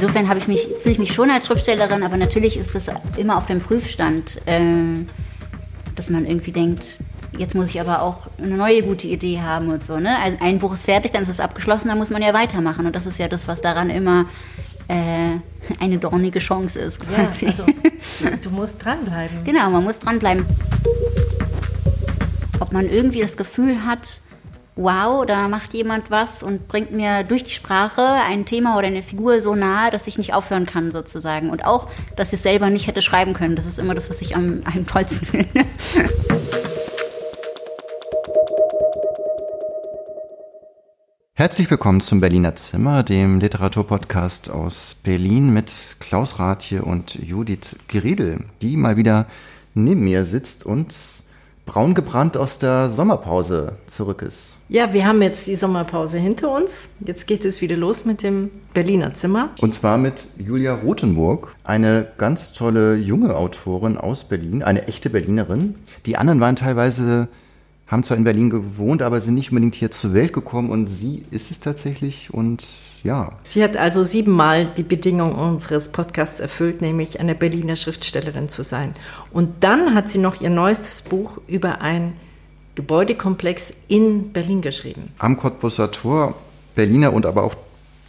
insofern habe ich mich, fühle ich mich schon als Schriftstellerin, aber natürlich ist das immer auf dem Prüfstand, äh, dass man irgendwie denkt, jetzt muss ich aber auch eine neue gute Idee haben und so. Ne? Also ein Buch ist fertig, dann ist es abgeschlossen, dann muss man ja weitermachen. Und das ist ja das, was daran immer äh, eine dornige Chance ist. Quasi. Ja, also du musst dranbleiben. Genau, man muss dranbleiben. Ob man irgendwie das Gefühl hat, wow, da macht jemand was und bringt mir durch die Sprache ein Thema oder eine Figur so nahe, dass ich nicht aufhören kann sozusagen. Und auch, dass ich es selber nicht hätte schreiben können. Das ist immer das, was ich am, am tollsten finde. Herzlich willkommen zum Berliner Zimmer, dem Literaturpodcast aus Berlin mit Klaus Rathje und Judith Griedel, die mal wieder neben mir sitzt und braun gebrannt aus der Sommerpause zurück ist. Ja, wir haben jetzt die Sommerpause hinter uns. Jetzt geht es wieder los mit dem Berliner Zimmer. Und zwar mit Julia Rothenburg, eine ganz tolle junge Autorin aus Berlin, eine echte Berlinerin. Die anderen waren teilweise haben zwar in Berlin gewohnt, aber sind nicht unbedingt hier zur Welt gekommen und sie ist es tatsächlich und ja. Sie hat also siebenmal die Bedingung unseres Podcasts erfüllt, nämlich eine Berliner Schriftstellerin zu sein. Und dann hat sie noch ihr neuestes Buch über ein Gebäudekomplex in Berlin geschrieben. Am Cottbusser Tor, Berliner und aber auch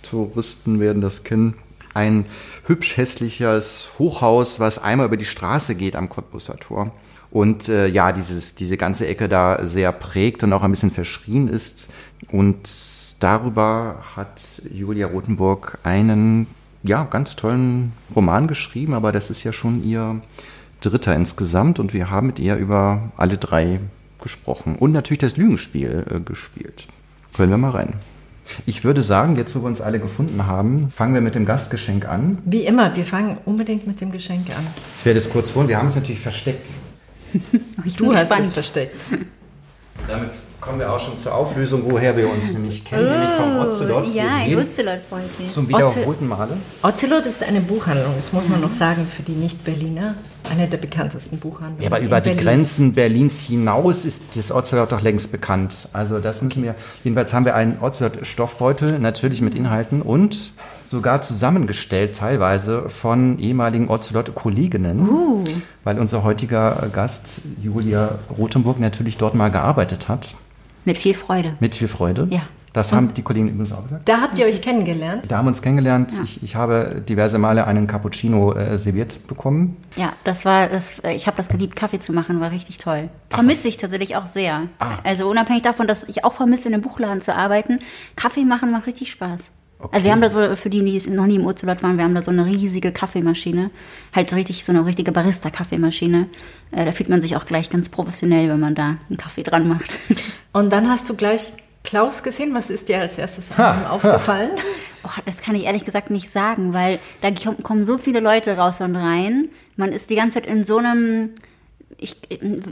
Touristen werden das kennen, ein hübsch hässliches Hochhaus, was einmal über die Straße geht am Cottbusser Tor und äh, ja, dieses, diese ganze Ecke da sehr prägt und auch ein bisschen verschrien ist. Und darüber hat Julia Rothenburg einen ja, ganz tollen Roman geschrieben, aber das ist ja schon ihr dritter insgesamt und wir haben mit ihr über alle drei gesprochen und natürlich das Lügenspiel äh, gespielt. Hören wir mal rein. Ich würde sagen, jetzt wo wir uns alle gefunden haben, fangen wir mit dem Gastgeschenk an. Wie immer, wir fangen unbedingt mit dem Geschenk an. Ich werde es kurz vorhin, wir haben es natürlich versteckt. du hast es versteckt. Damit kommen wir auch schon zur Auflösung, woher wir uns nämlich kennen, nämlich vom Ocelot. Ja, ein Ocelot-Beutel. Zum wiederholten Male. Ocelot ist eine Buchhandlung, das muss man noch sagen für die Nicht-Berliner. Eine der bekanntesten Buchhandlungen. Ja, aber über die Grenzen Berlins hinaus ist das Ocelot doch längst bekannt. Also das müssen wir, jedenfalls haben wir einen Ocelot-Stoffbeutel, natürlich mit Inhalten und sogar zusammengestellt teilweise von ehemaligen Ocelot-Kolleginnen, uh. weil unser heutiger Gast Julia Rothenburg natürlich dort mal gearbeitet hat. Mit viel Freude. Mit viel Freude. Ja. Das haben die Kollegen übrigens auch gesagt. Da habt ihr euch kennengelernt? Da haben wir uns kennengelernt. Ja. Ich, ich, habe diverse Male einen Cappuccino äh, serviert bekommen. Ja, das war, das, ich habe das geliebt, Kaffee zu machen, war richtig toll. Vermisse ich tatsächlich auch sehr. Ah. Also unabhängig davon, dass ich auch vermisse, in einem Buchladen zu arbeiten, Kaffee machen macht richtig Spaß. Okay. Also wir haben da so, für die, die noch nie im Ocelot waren, wir haben da so eine riesige Kaffeemaschine. Halt richtig, so eine richtige Barista-Kaffeemaschine. Äh, da fühlt man sich auch gleich ganz professionell, wenn man da einen Kaffee dran macht. Und dann hast du gleich Klaus gesehen. Was ist dir als erstes ha, aufgefallen? Oh, das kann ich ehrlich gesagt nicht sagen, weil da kommen so viele Leute raus und rein. Man ist die ganze Zeit in so einem ich,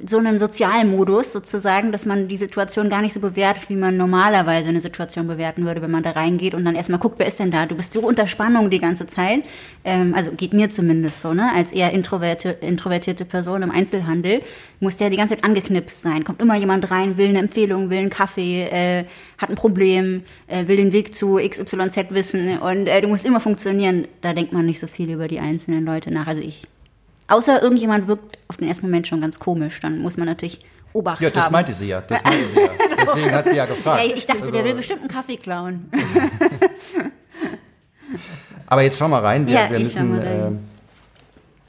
so einem Sozialmodus sozusagen, dass man die Situation gar nicht so bewertet, wie man normalerweise eine Situation bewerten würde, wenn man da reingeht und dann erstmal guckt, wer ist denn da? Du bist so unter Spannung die ganze Zeit. Ähm, also geht mir zumindest so, ne? Als eher introvertierte, introvertierte Person im Einzelhandel muss der die ganze Zeit angeknipst sein. Kommt immer jemand rein, will eine Empfehlung, will einen Kaffee, äh, hat ein Problem, äh, will den Weg zu XYZ wissen und äh, du musst immer funktionieren. Da denkt man nicht so viel über die einzelnen Leute nach. Also ich Außer irgendjemand wirkt auf den ersten Moment schon ganz komisch, dann muss man natürlich Obacht Ja, das haben. meinte sie ja. Das meinte sie ja. Deswegen hat sie ja gefragt. Ja, ich dachte, also, der will bestimmt einen Kaffee klauen. Aber jetzt schau mal rein. Wir, ja, wir müssen. Rein. Äh,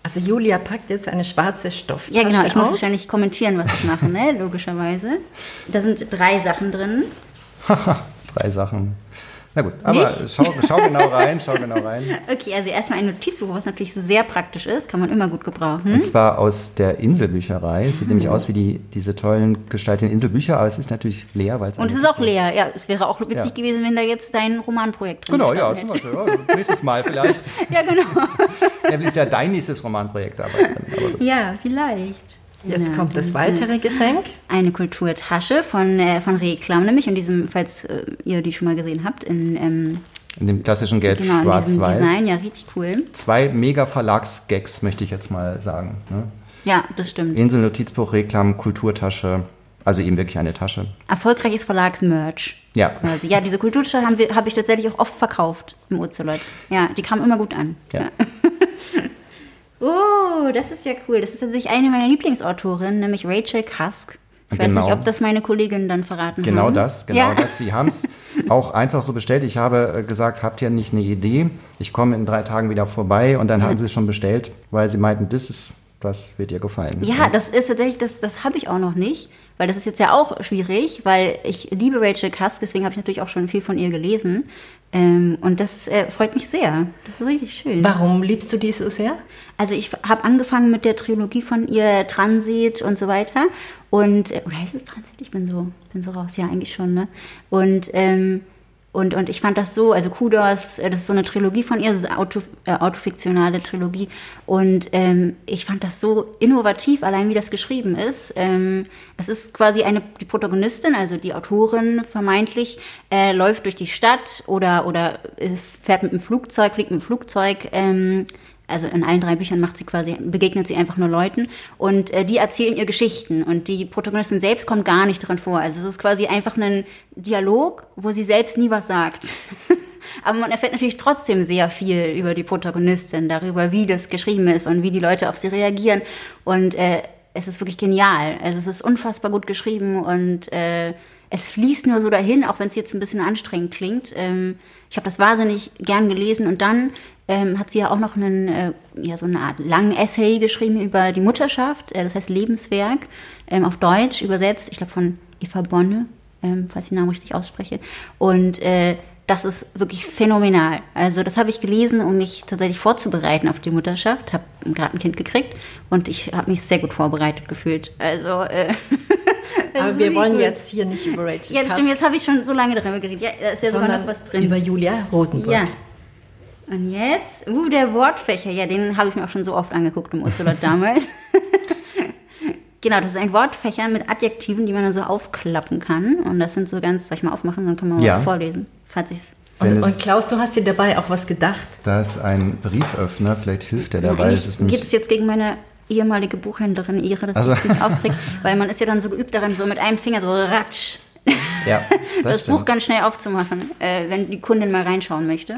also Julia packt jetzt eine schwarze Stofftasche Ja, genau. Ich aus. muss wahrscheinlich kommentieren, was ich mache, ne? logischerweise. Da sind drei Sachen drin. drei Sachen. Na gut, aber schau, schau, genau rein, schau genau rein. Okay, also erstmal ein Notizbuch, was natürlich sehr praktisch ist, kann man immer gut gebrauchen. Und zwar aus der Inselbücherei. Sieht nämlich aus wie die, diese tollen gestalteten Inselbücher, aber es ist natürlich leer, weil es. Und es ist auch leer, ja. Es wäre auch witzig ja. gewesen, wenn da jetzt dein Romanprojekt drin Genau, ja, zum Beispiel. Ja, nächstes Mal vielleicht. ja, genau. ja, ist ja dein nächstes Romanprojekt dabei drin. Ja, vielleicht. Jetzt kommt das weitere Geschenk. Eine Kulturtasche von, äh, von Reklam, nämlich in diesem, falls äh, ihr die schon mal gesehen habt, in, ähm, in dem klassischen Gelb genau, schwarz-weiß. Design, ja, richtig cool. Zwei mega Verlagsgags, möchte ich jetzt mal sagen. Ne? Ja, das stimmt. Insel Notizbuch, Reklam, Kulturtasche. Also eben wirklich eine Tasche. Erfolgreiches Verlagsmerch. Ja. Quasi. Ja, diese Kulturtasche habe hab ich tatsächlich auch oft verkauft im Ozelot. Ja, die kam immer gut an. Ja. Oh, das ist ja cool. Das ist tatsächlich eine meiner Lieblingsautorinnen, nämlich Rachel Cusk. Ich weiß Genau. nicht, ob das meine Kolleginnen dann verraten Genau haben. das, genau ja. das. Sie haben es auch einfach so bestellt. Ich habe äh, gesagt, habt ihr nicht eine Idee? Ich komme in drei Tagen wieder vorbei und dann hatten sie es schon bestellt, weil sie meinten, das ist, das wird ihr gefallen. Ja, das ist tatsächlich, das, das habe ich auch noch nicht, weil das ist jetzt ja auch schwierig, weil ich liebe Rachel Cusk, deswegen habe ich natürlich auch schon viel von ihr gelesen. Ähm, und das äh, freut mich sehr. Das ist richtig schön. Warum liebst du die so sehr? Also ich habe angefangen mit der Trilogie von ihr, Transit und so weiter. Und, äh, oder heißt es Transit? Ich bin so, bin so raus, ja, eigentlich schon, ne? Und, ähm, und, und ich fand das so, also Kudos, äh, das ist so eine Trilogie von ihr, das ist eine Auto, äh, autofiktionale Trilogie. Und ähm, ich fand das so innovativ, allein wie das geschrieben ist. Ähm, es ist quasi eine, die Protagonistin, also die Autorin vermeintlich, äh, läuft durch die Stadt oder, oder äh, fährt mit dem Flugzeug, fliegt mit dem Flugzeug. Ähm, also in allen drei Büchern macht sie quasi, begegnet sie einfach nur Leuten und äh, die erzählen ihr Geschichten und die Protagonistin selbst kommt gar nicht drin vor. Also es ist quasi einfach ein Dialog, wo sie selbst nie was sagt. Aber man erfährt natürlich trotzdem sehr viel über die Protagonistin, darüber, wie das geschrieben ist und wie die Leute auf sie reagieren. Und äh, es ist wirklich genial. Also es ist unfassbar gut geschrieben und äh, es fließt nur so dahin, auch wenn es jetzt ein bisschen anstrengend klingt. Ähm, ich habe das wahnsinnig gern gelesen und dann ähm, hat sie ja auch noch einen, äh, ja, so eine Art langen Essay geschrieben über die Mutterschaft, äh, das heißt Lebenswerk, ähm, auf Deutsch übersetzt, ich glaube von Eva Bonne, ähm, falls ich den Namen richtig ausspreche. Und äh, das ist wirklich phänomenal. Also das habe ich gelesen, um mich tatsächlich vorzubereiten auf die Mutterschaft. Habe gerade ein Kind gekriegt und ich habe mich sehr gut vorbereitet gefühlt. Also äh, Aber wir wollen gut. jetzt hier nicht über Rachel Ja, das stimmt, jetzt habe ich schon so lange darüber geredet. Ja, da ist ja sogar sondern noch was drin. über Julia Rotenburg. Ja. Und jetzt, uh, der Wortfächer, ja, den habe ich mir auch schon so oft angeguckt im Ocelot damals. genau, das ist ein Wortfächer mit Adjektiven, die man dann so aufklappen kann. Und das sind so ganz, soll ich mal aufmachen, dann können wir mal Ja. was vorlesen, falls ich es. Und, und Klaus, du hast dir dabei auch was gedacht. Da ist ein Brieföffner, vielleicht hilft der dabei. Es ist geht es jetzt gegen meine ehemalige Buchhändlerin Ihre, dass Also- ich es nicht aufkriege, weil man ist ja dann so geübt darin, so mit einem Finger so ratsch, ja, das, das, Buch ganz schnell aufzumachen, äh, wenn die Kundin mal reinschauen möchte.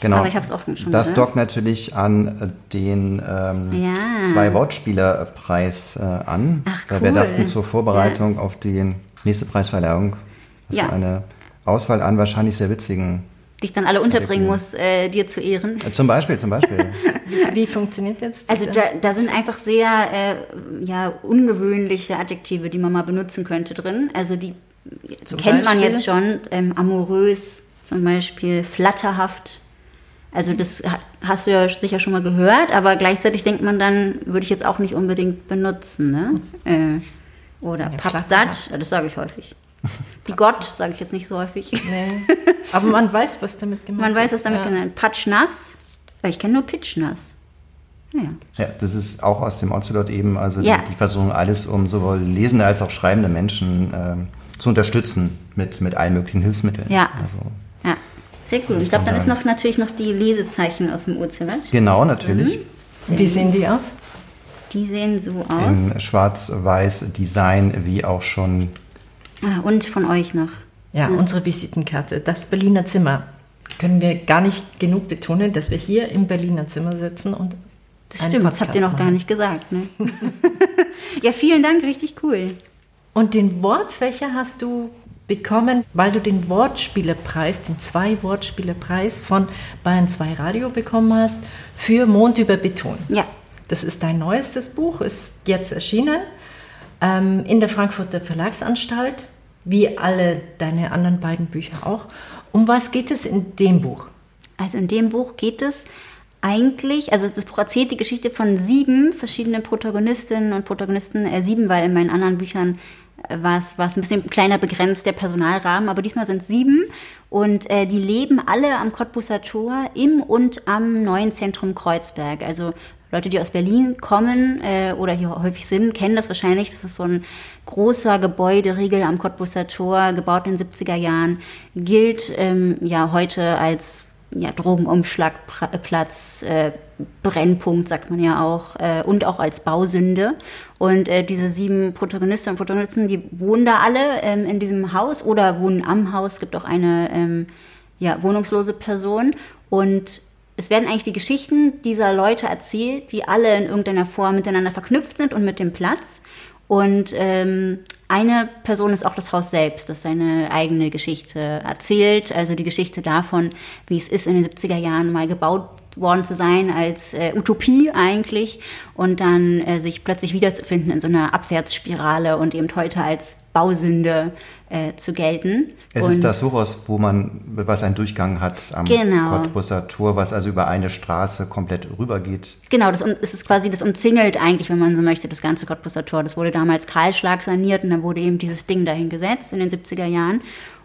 Genau. Aber ich habe es auch schon Das gehört. dockt natürlich an äh, den ähm, Ja. zwei Wortspielerpreis äh, an. Ach, Weil Wir cool. dachten zur Vorbereitung auf die nächste Preisverleihung. Das Ja. eine Auswahl an wahrscheinlich sehr witzigen. die ich dann alle unterbringen muss, äh, dir zu ehren. Äh, zum Beispiel, zum Beispiel. Wie funktioniert jetzt Also diese- da, da sind einfach sehr äh, ja, ungewöhnliche Adjektive, die man mal benutzen könnte drin. Also die Zum kennt man Beispiel? jetzt schon. Ähm, amorös zum Beispiel, flatterhaft. Also das ha- hast du ja sicher schon mal gehört, aber gleichzeitig denkt man dann, würde ich jetzt auch nicht unbedingt benutzen. Ne? Äh, oder Ja, ja, das sage ich häufig. Wie Gott sage ich jetzt nicht so häufig. Nee. Aber man weiß, was damit gemeint Man weiß, was ist. damit ja. gemeint ist. Patschnass, weil ich kenne nur Pitschnass. Ja. Ja, das ist auch aus dem Ocelot eben. Also Ja. die, die versuchen alles, um sowohl lesende als auch schreibende Menschen ähm, zu unterstützen mit, mit allen möglichen Hilfsmitteln. Ja. Also, Ja, sehr cool. Und ich glaube, dann ist noch natürlich noch die Lesezeichen aus dem Ozelot. genau, natürlich. Wie sehen die aus? Die sehen so aus. In schwarz-weiß Design, wie auch schon Ah, und von euch noch. Ja, unsere Visitenkarte, das Berliner Zimmer. Können wir gar nicht genug betonen, dass wir hier im Berliner Zimmer sitzen und Das stimmt, das habt ihr noch Podcast gar machen. nicht gesagt. Ne? ja, vielen Dank, richtig cool. Und den Wortfächer hast du bekommen, weil du den Wortspielerpreis, den Zwei-Wortspielerpreis von Bayern 2 Radio bekommen hast für Mond über Beton. Ja, Das ist dein neuestes Buch, ist jetzt erschienen ähm, in der Frankfurter Verlagsanstalt, wie alle deine anderen beiden Bücher auch. Um was geht es in dem Buch? also in dem Buch geht es eigentlich, also das Buch erzählt die Geschichte von sieben verschiedenen Protagonistinnen und Protagonisten, äh, sieben, weil in meinen anderen Büchern war es ein bisschen kleiner begrenzt, der Personalrahmen, aber diesmal sind es sieben und äh, die leben alle am Cottbuser Tor im und am neuen Zentrum Kreuzberg. Also Leute, die aus Berlin kommen äh, oder hier häufig sind, kennen das wahrscheinlich. Das ist so ein großer Gebäuderiegel am Cottbuser Tor, gebaut in den 70er Jahren, gilt ähm, ja heute als ja, Drogenumschlagplatz, äh, Brennpunkt, sagt man ja auch, äh, und auch als Bausünde. Und äh, diese sieben Protagonisten und Protagonisten, die wohnen da alle ähm, in diesem Haus oder wohnen am Haus. Es gibt auch eine ähm, ja, wohnungslose Person. Und es werden eigentlich die Geschichten dieser Leute erzählt, die alle in irgendeiner Form miteinander verknüpft sind und mit dem Platz. Und ähm, eine Person ist auch das Haus selbst, das seine eigene Geschichte erzählt, also die Geschichte davon, wie es ist, in den 70er Jahren mal gebaut worden zu sein als äh, Utopie eigentlich und dann äh, sich plötzlich wiederzufinden in so einer Abwärtsspirale und eben heute als Bausünde äh, zu gelten. Es und ist das Hochhaus, wo man, was einen Durchgang hat am Genau. Cottbusser Tor, was also über eine Straße komplett rübergeht. Genau, das es ist quasi, das umzingelt eigentlich, wenn man so möchte, das ganze Cottbusser Tor. Das wurde damals Kahlschlag saniert und dann wurde eben dieses Ding dahin gesetzt in den 70er Jahren.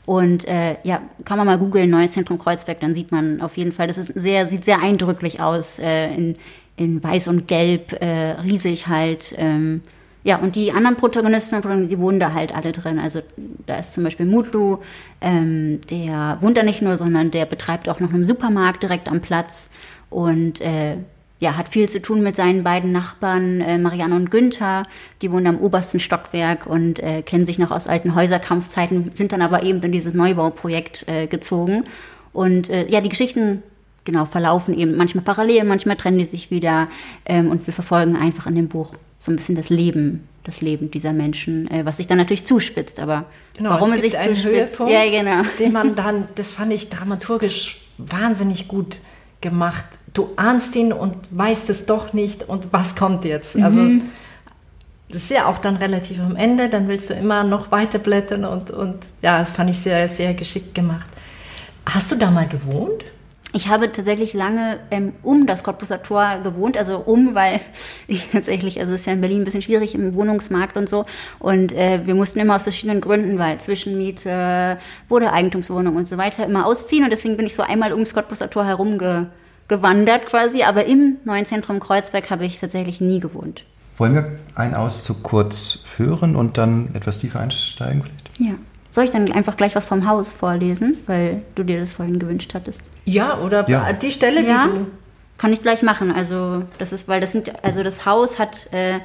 Und äh, ja, kann man mal googeln, Neues Zentrum Kreuzberg, dann sieht man auf jeden Fall, das ist sehr, sieht sehr eindrücklich aus, äh, in, in weiß und gelb, äh, riesig halt. Ähm, ja, und die anderen Protagonisten, die wohnen da halt alle drin. Also da ist zum Beispiel Mutlu, ähm, der wohnt da nicht nur, sondern der betreibt auch noch einen Supermarkt direkt am Platz und äh, ja, hat viel zu tun mit seinen beiden Nachbarn, äh, Marianne und Günther. Die wohnen am obersten Stockwerk und äh, kennen sich noch aus alten Häuserkampfzeiten, sind dann aber eben in dieses Neubauprojekt äh, gezogen. Und äh, ja, die Geschichten genau verlaufen eben manchmal parallel, manchmal trennen die sich wieder. Ähm, und wir verfolgen einfach in dem Buch so ein bisschen das Leben, das Leben dieser Menschen, äh, was sich dann natürlich zuspitzt. Aber warum es es, sich zuspitzt, Höhepunkt, ja genau. den man dann, das fand ich dramaturgisch wahnsinnig gut gemacht. Du ahnst ihn und weißt es doch nicht und was kommt jetzt? Also Mhm. das ist ja auch dann relativ am Ende, dann willst du immer noch weiter blättern und, und ja, das fand ich sehr, sehr geschickt gemacht. Hast du da mal gewohnt? Ich habe tatsächlich lange ähm, um das Cottbusser Tor gewohnt, also um, weil ich tatsächlich, also es ist ja in Berlin ein bisschen schwierig im Wohnungsmarkt und so. Und äh, wir mussten immer aus verschiedenen Gründen, weil Zwischenmiete, wurde Eigentumswohnung und so weiter, immer ausziehen. Und deswegen bin ich so einmal ums Cottbusser Tor herum ge gewandert quasi. Aber im neuen Zentrum Kreuzberg habe ich tatsächlich nie gewohnt. Wollen wir einen Auszug kurz hören und dann etwas tiefer einsteigen vielleicht? Ja. Soll ich dann einfach gleich was vom Haus vorlesen, weil du dir das vorhin gewünscht hattest? Ja, oder Ja. die Stelle, Ja, die du. kann ich gleich machen. Also das ist, weil das sind, also das Haus hat äh,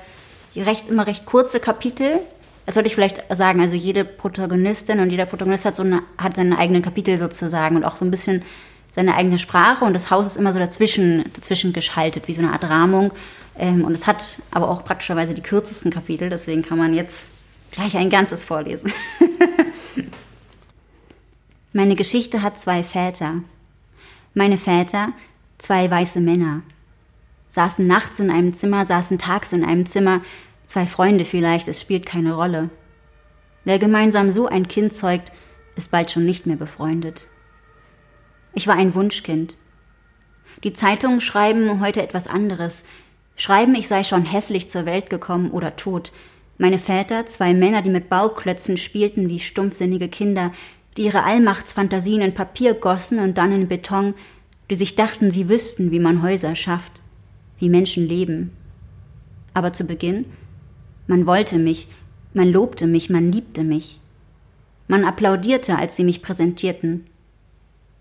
recht immer recht kurze Kapitel. Das sollte ich vielleicht sagen. Also jede Protagonistin und jeder Protagonist hat so eine, hat seine eigenen Kapitel sozusagen und auch so ein bisschen seine eigene Sprache und das Haus ist immer so dazwischen, dazwischen geschaltet, wie so eine Art Rahmung. Ähm, und es hat aber auch praktischerweise die kürzesten Kapitel, deswegen kann man jetzt gleich ein ganzes vorlesen. Meine Geschichte hat zwei Väter. Meine Väter, zwei weiße Männer, saßen nachts in einem Zimmer, saßen tags in einem Zimmer, zwei Freunde vielleicht, es spielt keine Rolle. Wer gemeinsam so ein Kind zeugt, ist bald schon nicht mehr befreundet. Ich war ein Wunschkind. Die Zeitungen schreiben heute etwas anderes. Schreiben, ich sei schon hässlich zur Welt gekommen oder tot. Meine Väter, zwei Männer, die mit Bauklötzen spielten wie stumpfsinnige Kinder, die ihre Allmachtsfantasien in Papier gossen und dann in Beton, die sich dachten, sie wüssten, wie man Häuser schafft, wie Menschen leben. Aber zu Beginn, man wollte mich, man lobte mich, man liebte mich. Man applaudierte, als sie mich präsentierten.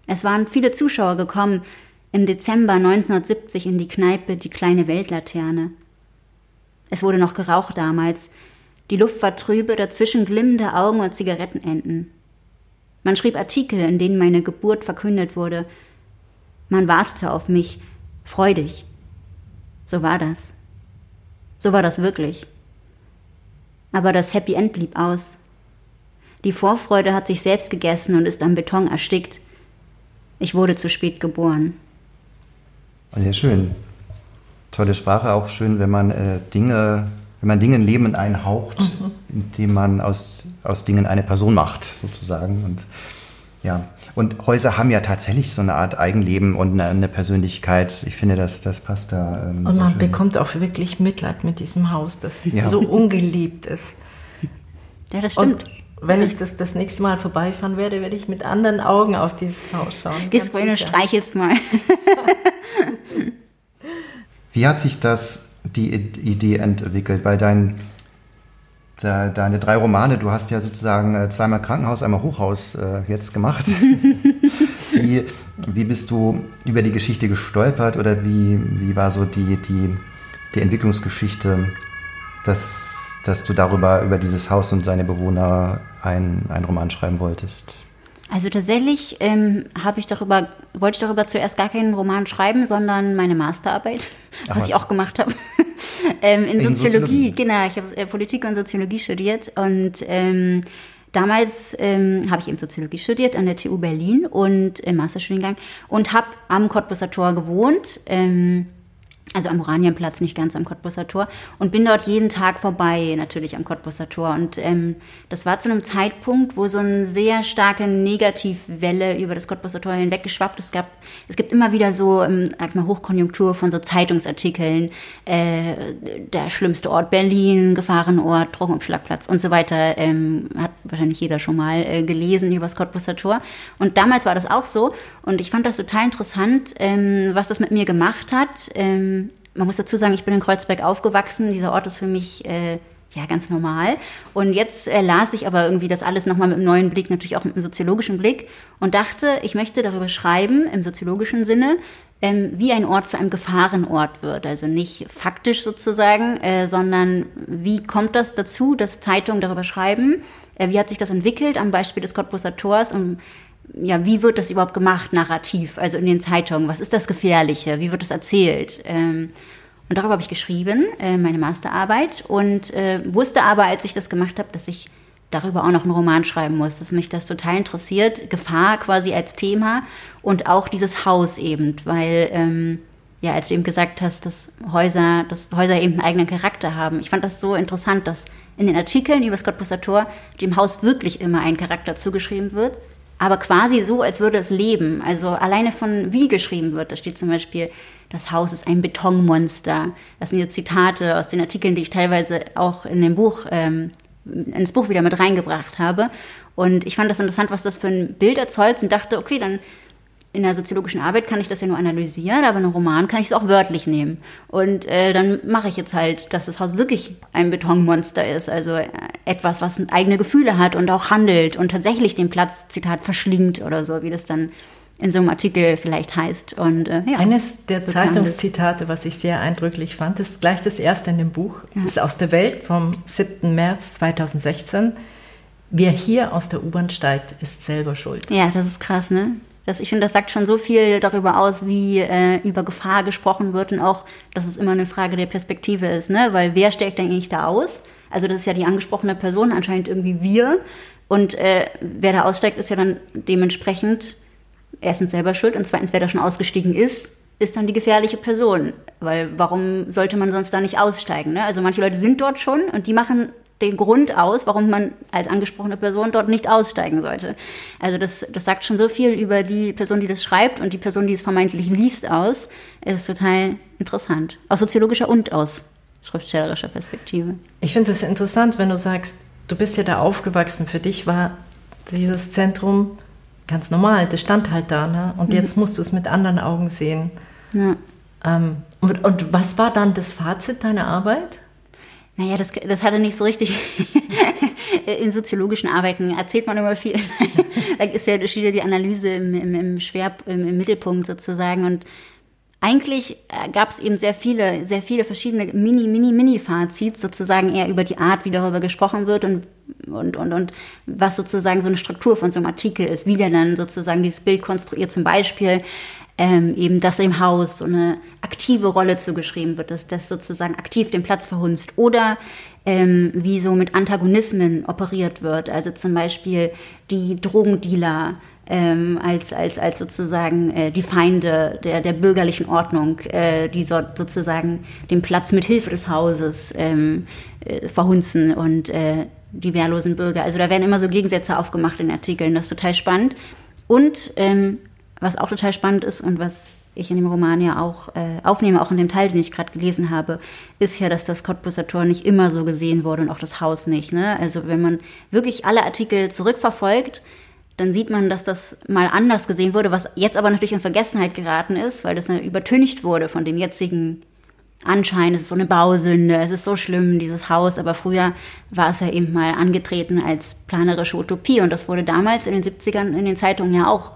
Es waren viele Zuschauer gekommen, im Dezember 1970 in die Kneipe Die kleine Weltlaterne. Es wurde noch geraucht damals. Die Luft war trübe, dazwischen glimmende Augen und Zigarettenenden. Man schrieb Artikel, in denen meine Geburt verkündet wurde. Man wartete auf mich, freudig. So war das. So war das wirklich. Aber das Happy End blieb aus. Die Vorfreude hat sich selbst gegessen und ist am Beton erstickt. Ich wurde zu spät geboren. Sehr schön. Tolle Sprache, auch schön, wenn man äh, Dinge, wenn man Dinge in Leben einhaucht, indem man aus, aus Dingen eine Person macht, sozusagen. Und ja. Und Häuser haben ja tatsächlich so eine Art Eigenleben und eine, eine Persönlichkeit. Ich finde, das, das passt da. Ähm, Und man schön. bekommt auch wirklich Mitleid mit diesem Haus, das Ja. so ungeliebt ist. Ja, das stimmt. Und wenn ich das das nächste Mal vorbeifahren werde, werde ich mit anderen Augen auf dieses Haus schauen. Gehst ganz vorhin und sicher. streichelst mal. Wie hat sich das, die Idee entwickelt? Weil dein, de- deine drei Romane, du hast ja sozusagen äh, zweimal Krankenhaus, einmal Hochhaus äh, jetzt gemacht. wie, wie bist du über die Geschichte gestolpert oder wie, wie war so die, die, die Entwicklungsgeschichte, dass, dass du darüber, über dieses Haus und seine Bewohner einen Roman schreiben wolltest? Also tatsächlich ähm, habe ich darüber, wollte ich darüber zuerst gar keinen Roman schreiben, sondern meine Masterarbeit, Ach, was, was, ich auch gemacht habe. ähm, in, in Soziologie, Soziologie, genau. Ich habe äh, Politik und Soziologie studiert und ähm, damals ähm, habe ich eben Soziologie studiert an der TU Berlin und im Masterstudiengang und habe am Cottbusser Tor gewohnt. Ähm, also am Oranienplatz, nicht ganz am Cottbusser Tor, und bin dort jeden Tag vorbei, natürlich am Cottbusser Tor. Und ähm, das war zu einem Zeitpunkt, wo so eine sehr starke Negativwelle über das Cottbusser Tor hinweggeschwappt ist. Es, gab, es gibt immer wieder so, ähm, sag mal, Hochkonjunktur von so Zeitungsartikeln, äh, der schlimmste Ort Berlin, Gefahrenort, Drogenumschlagplatz und so weiter, ähm, hat wahrscheinlich jeder schon mal äh, gelesen über das Cottbusser Tor. Und damals war das auch so. Und ich fand das total interessant, ähm, was das mit mir gemacht hat. Ähm, man muss dazu sagen, ich bin in Kreuzberg aufgewachsen. Dieser Ort ist für mich äh, ja ganz normal. Und jetzt äh, las ich aber irgendwie das alles nochmal mit einem neuen Blick, natürlich auch mit einem soziologischen Blick und dachte, ich möchte darüber schreiben, im soziologischen Sinne, ähm, wie ein Ort zu einem Gefahrenort wird. Also nicht faktisch sozusagen, äh, sondern wie kommt das dazu, dass Zeitungen darüber schreiben? Äh, wie hat sich das entwickelt am Beispiel des Cottbusser Tors? Und ja, wie wird das überhaupt gemacht, narrativ, also in den Zeitungen? Was ist das Gefährliche? Wie wird das erzählt? Ähm, und darüber habe ich geschrieben, äh, meine Masterarbeit, und äh, wusste aber, als ich das gemacht habe, dass ich darüber auch noch einen Roman schreiben muss, dass mich das total interessiert, Gefahr quasi als Thema und auch dieses Haus eben, weil ähm, ja, als du eben gesagt hast, dass Häuser, dass Häuser eben einen eigenen Charakter haben. Ich fand das so interessant, dass in den Artikeln über das Cottbusser Tor dem Haus wirklich immer ein Charakter zugeschrieben wird aber quasi so, als würde es leben. Also alleine von wie geschrieben wird. Da steht zum Beispiel, das Haus ist ein Betonmonster. Das sind jetzt Zitate aus den Artikeln, die ich teilweise auch in dem Buch, ähm, ins Buch wieder mit reingebracht habe. Und ich fand das interessant, was das für ein Bild erzeugt und dachte, okay, dann in der soziologischen Arbeit kann ich das ja nur analysieren, aber in einem Roman kann ich es auch wörtlich nehmen. Und äh, dann mache ich jetzt halt, dass das Haus wirklich ein Betonmonster ist, also äh, etwas, was eigene Gefühle hat und auch handelt und tatsächlich den Platz, Zitat, verschlingt oder so, wie das dann in so einem Artikel vielleicht heißt. Und, äh, ja, Eines der so Zeitungszitate, was ich sehr eindrücklich fand, ist gleich das erste in dem Buch, ja. ist aus der Welt vom 7. März 2016. Wer hier aus der U-Bahn steigt, ist selber schuld. Ja, das ist krass, ne? Das, ich finde, das sagt schon so viel darüber aus, wie äh, über Gefahr gesprochen wird und auch, dass es immer eine Frage der Perspektive ist, ne? Weil wer steckt denn eigentlich da aus? Also das ist ja die angesprochene Person, anscheinend irgendwie wir. Und äh, wer da aussteigt, ist ja dann dementsprechend erstens selber schuld und zweitens, wer da schon ausgestiegen ist, ist dann die gefährliche Person. Weil warum sollte man sonst da nicht aussteigen? Ne? Also manche Leute sind dort schon und die machen den Grund aus, warum man als angesprochene Person dort nicht aussteigen sollte. Also das, das sagt schon so viel über die Person, die das schreibt und die Person, die es vermeintlich liest, aus. Es ist total interessant. Aus soziologischer und aus schriftstellerischer Perspektive. Ich finde es interessant, wenn du sagst, du bist ja da aufgewachsen. Für dich war dieses Zentrum ganz normal, das stand halt da. Ne? Und mhm. jetzt musst du es mit anderen Augen sehen. Ja. Ähm, und, und was war dann das Fazit deiner Arbeit? Naja, das, das hatte nicht so richtig in soziologischen Arbeiten erzählt man immer viel. da ist ja, steht die Analyse im, im, im, Schwer, im, im Mittelpunkt sozusagen. Und eigentlich äh, gab es eben sehr viele, sehr viele verschiedene Mini, Mini, Mini-Fazits sozusagen eher über die Art, wie darüber gesprochen wird und, und, und, und was sozusagen so eine Struktur von so einem Artikel ist, wie der dann sozusagen dieses Bild konstruiert. Zum Beispiel, ähm, eben, dass im Haus so eine aktive Rolle zugeschrieben wird, dass das sozusagen aktiv den Platz verhunzt. Oder ähm, wie so mit Antagonismen operiert wird. Also zum Beispiel die Drogendealer ähm, als, als, als sozusagen äh, die Feinde der, der bürgerlichen Ordnung, äh, die so, sozusagen den Platz mit Hilfe des Hauses ähm, äh, verhunzen und äh, die wehrlosen Bürger. Also da werden immer so Gegensätze aufgemacht in Artikeln. Das ist total spannend. Und ähm, was auch total spannend ist und was ich in dem Roman ja auch äh, aufnehme, auch in dem Teil, den ich gerade gelesen habe, ist ja, dass das Cottbusser Tor nicht immer so gesehen wurde und auch das Haus nicht. Ne? Also wenn man wirklich alle Artikel zurückverfolgt, dann sieht man, dass das mal anders gesehen wurde, was jetzt aber natürlich in Vergessenheit geraten ist, weil das übertüncht wurde von dem jetzigen Anschein. Es ist so eine Bausünde, es ist so schlimm, dieses Haus. Aber früher war es ja eben mal angetreten als planerische Utopie und das wurde damals in den 70ern in den Zeitungen ja auch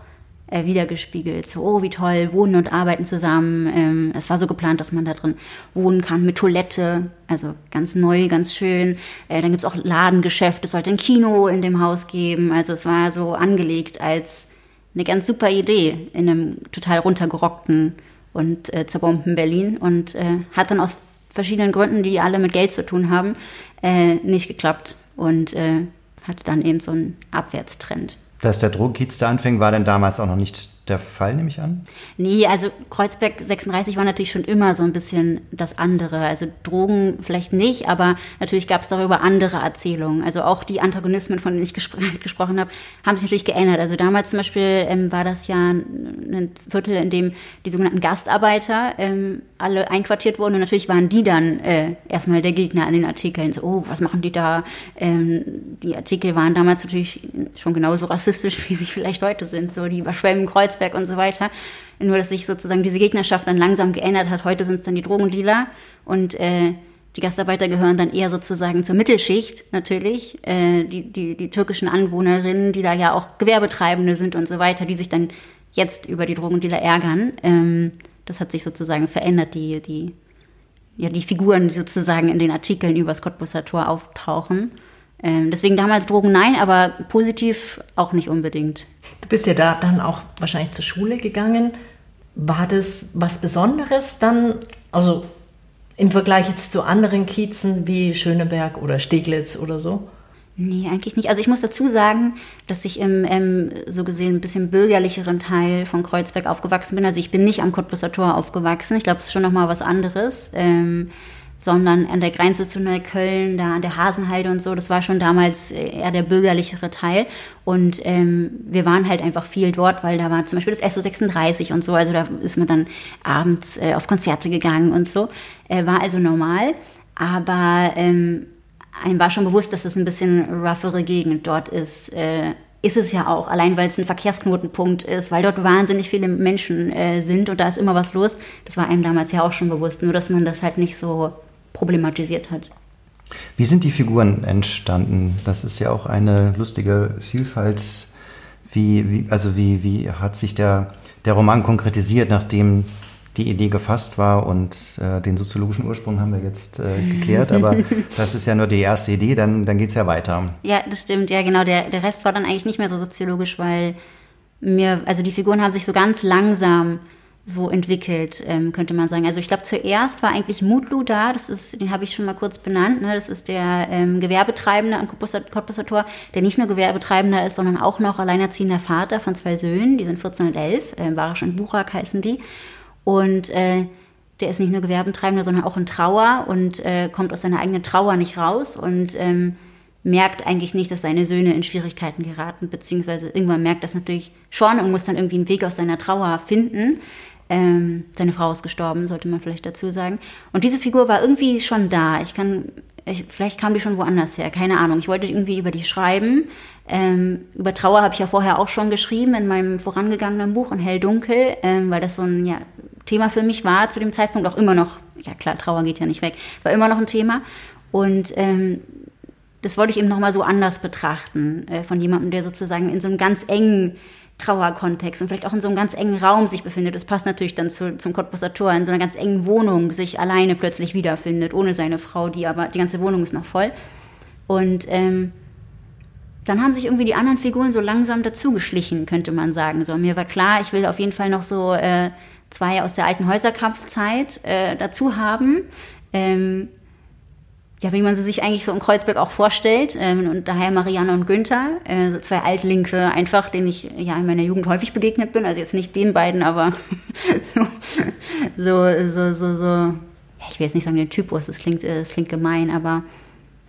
äh, wiedergespiegelt. So, oh, wie toll, wohnen und arbeiten zusammen. Ähm, es war so geplant, dass man da drin wohnen kann mit Toilette, also ganz neu, ganz schön. Äh, dann gibt's auch Ladengeschäft, es sollte ein Kino in dem Haus geben. Also es war so angelegt als eine ganz super Idee in einem total runtergerockten und äh, zerbombten Berlin und äh, hat dann aus verschiedenen Gründen, die alle mit Geld zu tun haben, äh, nicht geklappt und äh, hatte dann eben so einen Abwärtstrend. Dass der Drogenkiez da anfing, war denn damals auch noch nicht der Fall, nehme ich an? Nee, also Kreuzberg 36 war natürlich schon immer so ein bisschen das andere. Also Drogen vielleicht nicht, aber natürlich gab es darüber andere Erzählungen. Also auch die Antagonismen, von denen ich gespr gesprochen habe, haben sich natürlich geändert. Also damals zum Beispiel ähm, war das ja ein Viertel, in dem die sogenannten Gastarbeiter ähm, alle einquartiert wurden. Und natürlich waren die dann äh, erstmal der Gegner an den Artikeln. So, oh, was machen die da? Ähm, die Artikel waren damals natürlich schon genauso rassistisch, wie sie vielleicht heute sind. So, die überschwemmen Kreuzberg Kreuzberg und so weiter. Nur, dass sich sozusagen diese Gegnerschaft dann langsam geändert hat. Heute sind es dann die Drogendealer und äh, die Gastarbeiter gehören dann eher sozusagen zur Mittelschicht natürlich. Äh, die, die, die türkischen Anwohnerinnen, die da ja auch Gewerbetreibende sind und so weiter, die sich dann jetzt über die Drogendealer ärgern. Ähm, das hat sich sozusagen verändert, die, die, ja, die Figuren, die sozusagen in den Artikeln über das Cottbusser Tor auftauchen. Ähm, deswegen damals Drogen nein, aber positiv auch nicht unbedingt. Du bist ja da dann auch wahrscheinlich zur Schule gegangen. War das was Besonderes dann, also im Vergleich jetzt zu anderen Kiezen wie Schöneberg oder Steglitz oder so? Nee, eigentlich nicht. Also ich muss dazu sagen, dass ich im, im so gesehen ein bisschen bürgerlicheren Teil von Kreuzberg aufgewachsen bin. Also ich bin nicht am Cottbusser Tor aufgewachsen. Ich glaube, es ist schon noch mal was anderes. Ähm, sondern an der Grenze zu Neukölln, da an der Hasenheide und so. Das war schon damals eher der bürgerlichere Teil. Und ähm, wir waren halt einfach viel dort, weil da war zum Beispiel das SO36 und so. Also da ist man dann abends äh, auf Konzerte gegangen und so. Äh, war also normal. Aber ähm, einem war schon bewusst, dass es ein bisschen roughere Gegend dort ist. Äh, ist es ja auch, allein weil es ein Verkehrsknotenpunkt ist, weil dort wahnsinnig viele Menschen äh, sind und da ist immer was los. Das war einem damals ja auch schon bewusst, nur dass man das halt nicht so problematisiert hat. Wie sind die Figuren entstanden? Das ist ja auch eine lustige Vielfalt. Wie, wie, also wie, wie hat sich der, der Roman konkretisiert, nachdem die Idee gefasst war und äh, den soziologischen Ursprung haben wir jetzt äh, geklärt, aber das ist ja nur die erste Idee, dann, dann geht es ja weiter. Ja, das stimmt, ja genau. Der, der Rest war dann eigentlich nicht mehr so soziologisch, weil mir, also die Figuren haben sich so ganz langsam so entwickelt, ähm, könnte man sagen. Also ich glaube, zuerst war eigentlich Mutlu da, das ist, den habe ich schon mal kurz benannt, ne? das ist der ähm, Gewerbetreibende am Tor, der nicht nur Gewerbetreibender ist, sondern auch noch alleinerziehender Vater von zwei Söhnen, die sind 14 und 11, äh, Barisch und Buchak heißen die. Und äh, der ist nicht nur Gewerbetreibender, sondern auch in Trauer und äh, kommt aus seiner eigenen Trauer nicht raus und ähm, merkt eigentlich nicht, dass seine Söhne in Schwierigkeiten geraten, beziehungsweise irgendwann merkt das natürlich schon und muss dann irgendwie einen Weg aus seiner Trauer finden. Ähm, seine Frau ist gestorben, sollte man vielleicht dazu sagen. Und diese Figur war irgendwie schon da. Ich kann, ich, vielleicht kam die schon woanders her, keine Ahnung. Ich wollte irgendwie über die schreiben. Ähm, über Trauer habe ich ja vorher auch schon geschrieben in meinem vorangegangenen Buch in Hell-Dunkel, ähm, weil das so ein ja, Thema für mich war zu dem Zeitpunkt auch immer noch. Ja klar, Trauer geht ja nicht weg, war immer noch ein Thema. Und ähm, das wollte ich eben nochmal so anders betrachten, äh, von jemandem, der sozusagen in so einem ganz engen Trauerkontext und vielleicht auch in so einem ganz engen Raum sich befindet. Das passt natürlich dann zu, zum Cottbusser Tor, in so einer ganz engen Wohnung sich alleine plötzlich wiederfindet, ohne seine Frau, die aber, die ganze Wohnung ist noch voll. Und ähm, dann haben sich irgendwie die anderen Figuren so langsam dazugeschlichen, könnte man sagen. So, mir war klar, ich will auf jeden Fall noch so äh, zwei aus der alten Häuserkampfzeit äh, dazu haben. Ähm, ja, wie man sie sich eigentlich so in Kreuzberg auch vorstellt. Ähm, und daher Marianne und Günther, äh, so zwei Altlinke einfach, denen ich ja in meiner Jugend häufig begegnet bin. Also jetzt nicht den beiden, aber so, so, so, so, so, ich will jetzt nicht sagen den Typus, das klingt, äh, das klingt gemein, aber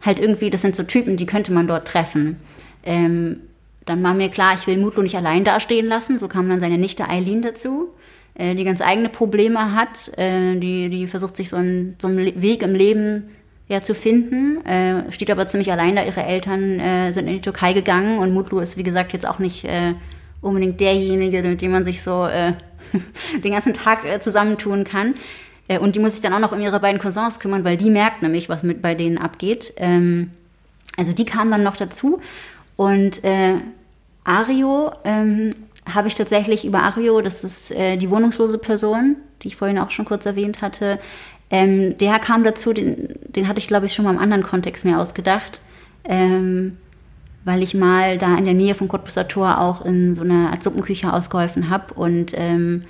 halt irgendwie, das sind so Typen, die könnte man dort treffen. Ähm, dann war mir klar, ich will Mutlu nicht allein dastehen lassen. So kam dann seine Nichte Eileen dazu, äh, die ganz eigene Probleme hat, äh, die, die versucht sich so einen, so einen Weg im Leben ja, zu finden. Äh, steht aber ziemlich allein da. Ihre Eltern äh, sind in die Türkei gegangen und Mutlu ist, wie gesagt, jetzt auch nicht äh, unbedingt derjenige, mit dem man sich so äh, den ganzen Tag äh, zusammentun kann. Äh, und die muss sich dann auch noch um ihre beiden Cousins kümmern, weil die merkt nämlich, was mit bei denen abgeht. Ähm, also die kamen dann noch dazu. Und äh, Ario ähm, habe ich tatsächlich über Ario, das ist äh, die wohnungslose Person, die ich vorhin auch schon kurz erwähnt hatte, ähm, der kam dazu, den, den hatte ich, glaube ich, schon mal im anderen Kontext mehr ausgedacht, ähm, weil ich mal da in der Nähe von Cottbusser Tor auch in so einer Art Suppenküche ausgeholfen habe und ähm,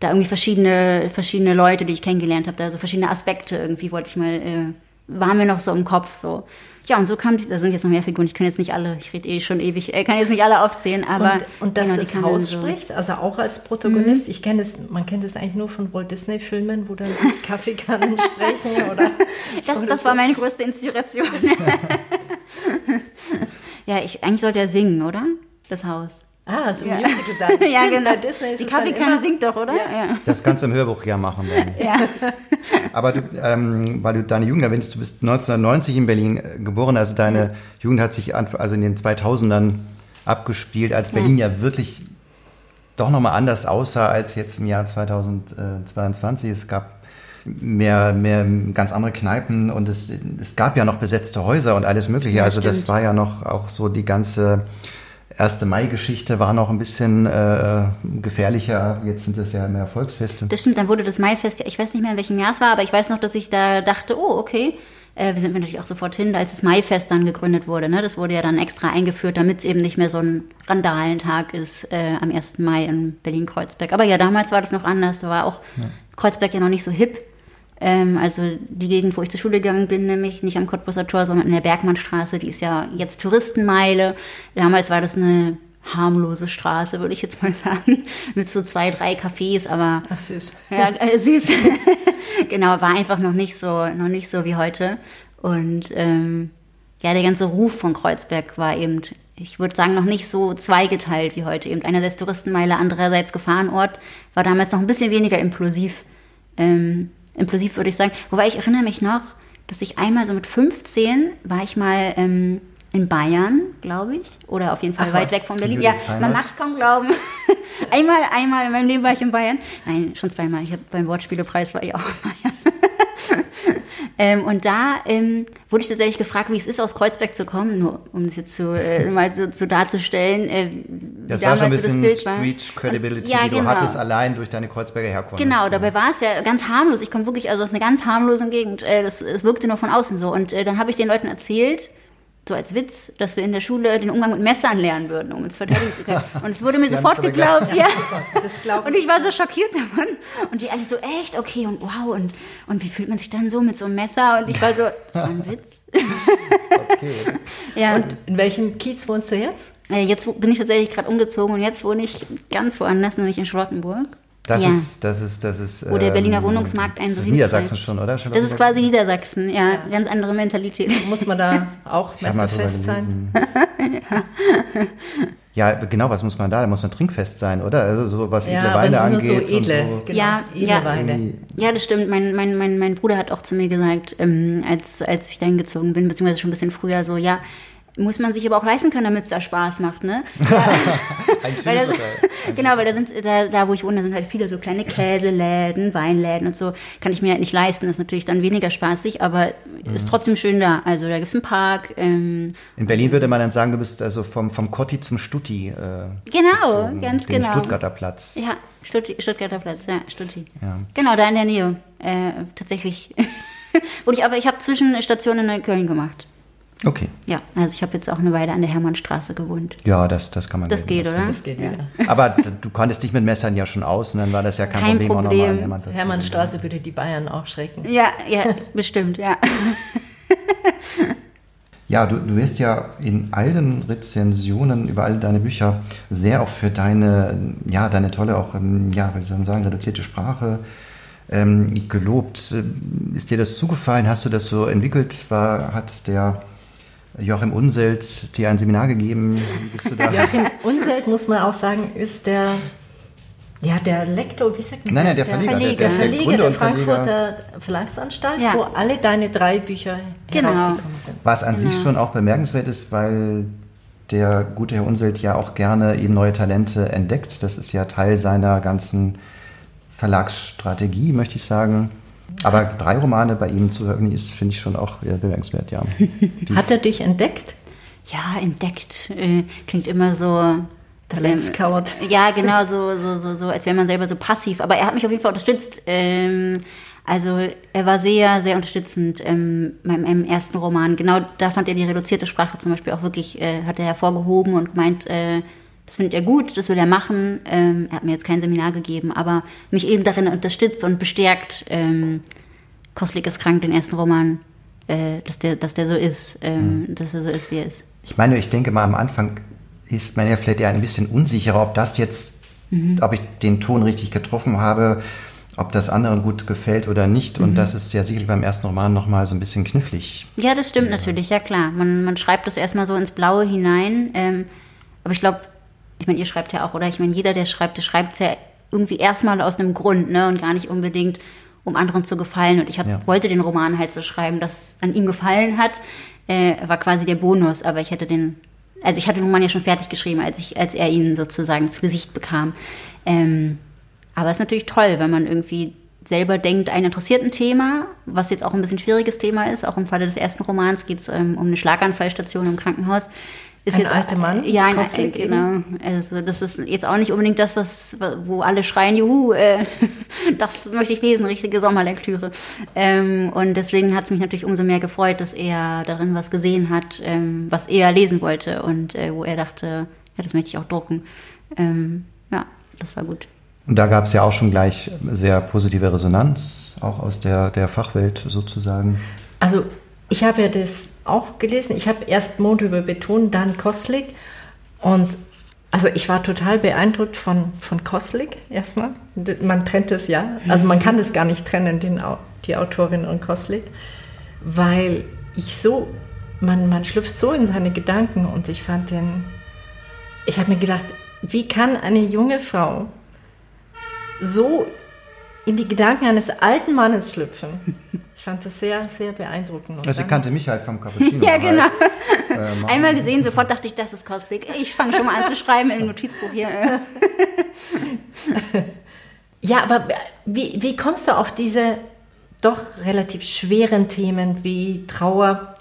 da irgendwie verschiedene, verschiedene Leute, die ich kennengelernt habe, da so verschiedene Aspekte irgendwie wollte ich mal, äh, waren mir noch so im Kopf so. Ja, und so kam, die, da sind jetzt noch mehr Figuren, ich kann jetzt nicht alle, ich rede eh schon ewig, äh, kann jetzt nicht alle aufzählen, aber. Und, und dass genau, das Haus so. spricht, also auch als Protagonist. Ich kenne das, man kennt es eigentlich nur von Walt Disney-Filmen, wo dann die Kaffeekannen sprechen oder. Das, oder das war meine größte Inspiration. ja, ich, eigentlich sollte er singen, oder? Das Haus. Ah, so ein Ja. Musical dann. ja, Stimmt, genau. Bei Disney ist die Kaffeekanne immer- singt doch, oder? Ja. Das kannst du im Hörbuch ja machen. Dann. Ja. Aber du, ähm, weil du deine Jugend erwähnst, du bist 1990 in Berlin äh, geboren, also deine Jugend hat sich an, also in den 2000ern abgespielt, als Berlin ja, wirklich doch nochmal anders aussah als jetzt im Jahr 2022. Es gab mehr, mehr ganz andere Kneipen und es, es gab ja noch besetzte Häuser und alles Mögliche. Ja, also das stimmt. war ja noch auch so die ganze 1. Mai-Geschichte war noch ein bisschen äh, gefährlicher. Jetzt sind es ja mehr Volksfeste. Das stimmt, dann wurde das Maifest, ja, ich weiß nicht mehr, in welchem Jahr es war, aber ich weiß noch, dass ich da dachte, oh, okay. Äh, wir sind natürlich auch sofort hin, als das Maifest dann gegründet wurde. Ne? Das wurde ja dann extra eingeführt, damit es eben nicht mehr so ein Randalentag ist äh, am 1. Mai in Berlin-Kreuzberg. Aber ja, damals war das noch anders. Da war auch Kreuzberg ja noch nicht so hip. Ähm, also die Gegend, wo ich zur Schule gegangen bin, nämlich nicht am Cottbusser Tor, sondern in der Bergmannstraße, die ist ja jetzt Touristenmeile. Damals war das eine harmlose Straße, würde ich jetzt mal sagen, mit so zwei, drei Cafés, aber Ach süß. ja, äh, süß. genau, war einfach noch nicht so, noch nicht so wie heute. Und ähm, ja, der ganze Ruf von Kreuzberg war eben, ich würde sagen, noch nicht so zweigeteilt wie heute. Eben einerseits Touristenmeile, andererseits Gefahrenort, war damals noch ein bisschen weniger implosiv. Ähm, implosiv würde ich sagen. Wobei ich erinnere mich noch, dass ich einmal so mit 15 war ich mal ähm, in Bayern, glaube ich, oder auf jeden Fall Ach weit was. weg von Berlin. In Ja, man mag es kaum glauben. einmal, einmal in meinem Leben war ich in Bayern. Nein, schon zweimal. Ich habe beim Wortspielepreis war ich auch in Bayern. ähm, und da ähm, wurde ich tatsächlich gefragt, wie es ist, aus Kreuzberg zu kommen, nur um das jetzt so, äh, mal so, so darzustellen. Äh, Das war schon ein so bisschen. Street Credibility, Ja, die du genau. hattest, allein durch deine Kreuzberger Herkunft. Genau, dabei war es ja ganz harmlos. Ich komme wirklich also aus einer ganz harmlosen Gegend. Äh, Das, es wirkte nur von außen so. Und äh, dann habe ich den Leuten erzählt, so als Witz, dass wir in der Schule den Umgang mit Messern lernen würden, um uns verteidigen zu können. Und es wurde mir sofort geglaubt. Ja. Das glaube Und ich war so schockiert davon. Und die alle so, echt? Okay, und wow. Und, und wie fühlt man sich dann so mit so einem Messer? Und ich war so, das war ein Witz. Okay. Ja. Und in welchem Kiez wohnst du jetzt? Äh, jetzt bin ich tatsächlich gerade umgezogen und jetzt wohne ich ganz woanders, nämlich in Charlottenburg. Das Ja. ist, das ist, das ist. Wo der Berliner ähm, Wohnungsmarkt einen Das so ist Niedersachsen schon, oder? Das ist quasi Niedersachsen, ja, ganz andere Mentalität. Muss man da auch messefest sein? gelesen. Ja, genau, was muss man da? Da muss man trinkfest sein, oder? Also so was edle Ja, aber Weine nur angeht. so und edle, so. genau, Ja, edle ja. Weine. Ja, das stimmt. Mein, mein, mein, mein Bruder hat auch zu mir gesagt, ähm, als, als ich da hingezogen bin, beziehungsweise schon ein bisschen früher, so, ja, muss man sich aber auch leisten können, damit es da Spaß macht, ne? Ein Weil da, genau, weil da sind, da, da wo ich wohne, sind halt viele so kleine Käseläden, Weinläden und so. Kann ich mir halt nicht leisten. Das ist natürlich dann weniger spaßig, aber Mhm. ist trotzdem schön da. Also da gibt's einen Park. Ähm, In Berlin würde man dann sagen, du bist also vom, vom Kotti zum Stutti. Äh, Genau, gezogen, ganz den genau. Stuttgarter Platz. ja, Stutti, Stuttgarter Platz, ja, Stutti. Ja. Genau, da in der Nähe. Äh, tatsächlich. Wurde ich, aber ich habe Zwischenstationen in Neukölln gemacht. Okay. Ja, also ich habe jetzt auch eine Weile an der Hermannstraße gewohnt. Ja, das, das kann man Das geht, lassen. oder? Das geht Ja. wieder. Aber du konntest dich mit Messern ja schon aus und dann war das ja kein, Kein Problem, auch Problem. nochmal an Hermann dazu. Hermannstraße würde die Bayern auch schrecken. Ja, ja, bestimmt, ja. Ja, du, du wirst ja in all den Rezensionen über all deine Bücher sehr auch für deine, ja, deine tolle, auch, ähm, ja, wie soll man sagen, reduzierte Sprache ähm, gelobt. Ist dir das zugefallen? Hast du das so entwickelt? War, hat der Joachim Unselt dir ein Seminar gegeben? Wie bist du da? Joachim Unselt, muss man auch sagen, ist der, ja, der Lektor, wie sagt man? Nein, nein, der das? Verleger. Verleger. Der der Verleger Gründer der Verleger. Frankfurter Verlagsanstalt, Ja. wo alle deine drei Bücher Genau. herausgekommen sind. Was an sich schon auch bemerkenswert ist, weil der gute Herr Unselt ja auch gerne eben neue Talente entdeckt. Das ist ja Teil seiner ganzen Verlagsstrategie, möchte ich sagen. Aber drei Romane bei ihm zu veröffentlichen, ist, finde ich schon auch bemerkenswert, ja. Hat er dich entdeckt? Ja, entdeckt. Äh, klingt immer so, Talentskauert. Ja, genau, so, so, so, so, als wäre man selber so passiv. Aber er hat mich auf jeden Fall unterstützt. Ähm, also er war sehr, sehr unterstützend ähm, meinem, meinem ersten Roman. Genau da fand er die reduzierte Sprache zum Beispiel auch wirklich, äh, hat er hervorgehoben und gemeint, äh, das findet er gut, das will er machen. Ähm, er hat mir jetzt kein Seminar gegeben, aber mich eben darin unterstützt und bestärkt, ähm, Kostlik ist krank, den ersten Roman, äh, dass, der, dass der so ist, ähm, mhm. dass er so ist, wie er ist. Ich meine, ich denke mal, am Anfang ist man ja vielleicht eher ein bisschen unsicherer, ob das jetzt, mhm. ob ich den Ton richtig getroffen habe ob das anderen gut gefällt oder nicht. Und mhm. das ist ja sicherlich beim ersten Roman nochmal so ein bisschen knifflig. Ja, das stimmt ja. natürlich, ja klar. Man, man schreibt das erstmal so ins Blaue hinein. Ähm, aber ich glaube, ich meine, ihr schreibt ja auch, oder? Ich meine, jeder, der schreibt, der schreibt es ja irgendwie erstmal aus einem Grund, ne? Und gar nicht unbedingt, um anderen zu gefallen. Und ich hab, ja. wollte den Roman halt so schreiben, dass an ihm gefallen hat. Äh, war quasi der Bonus, aber ich hätte den, also ich hatte den Roman ja schon fertig geschrieben, als ich, als er ihn sozusagen zu Gesicht bekam. Ähm, aber es ist natürlich toll, wenn man irgendwie selber denkt, ein interessiert ein Thema, was jetzt auch ein bisschen schwieriges Thema ist. Auch im Falle des ersten Romans geht es ähm, um eine Schlaganfallstation im Krankenhaus. Ist ein jetzt alter Mann? Ja, ein alter, genau. Also das ist jetzt auch nicht unbedingt das, was, wo alle schreien, juhu, äh, das möchte ich lesen, richtige Sommerlektüre. Ähm, und deswegen hat es mich natürlich umso mehr gefreut, dass er darin was gesehen hat, ähm, was er lesen wollte und äh, wo er dachte, ja, das möchte ich auch drucken. Ähm, ja, das war gut. Und da gab es ja auch schon gleich sehr positive Resonanz, auch aus der, der Fachwelt sozusagen. Also ich habe ja das auch gelesen. Ich habe erst Mondhöbe betont, dann Koslik. Und also ich war total beeindruckt von, von Koslik erstmal. Man trennt es ja. Also man kann es gar nicht trennen, den, die Autorin und Koslik. Weil ich so, man, man schlüpft so in seine Gedanken und ich fand den, ich habe mir gedacht, wie kann eine junge Frau so in die Gedanken eines alten Mannes schlüpfen. Ich fand das sehr, sehr beeindruckend. Also sie kannte mich halt vom Cappuccino. ja, genau. Halt, äh, Einmal gesehen, sofort dachte ich, das ist Cosmic. Ich fange schon mal an zu schreiben im Notizbuch hier. ja, aber wie, wie kommst du auf diese doch relativ schweren Themen wie Trauer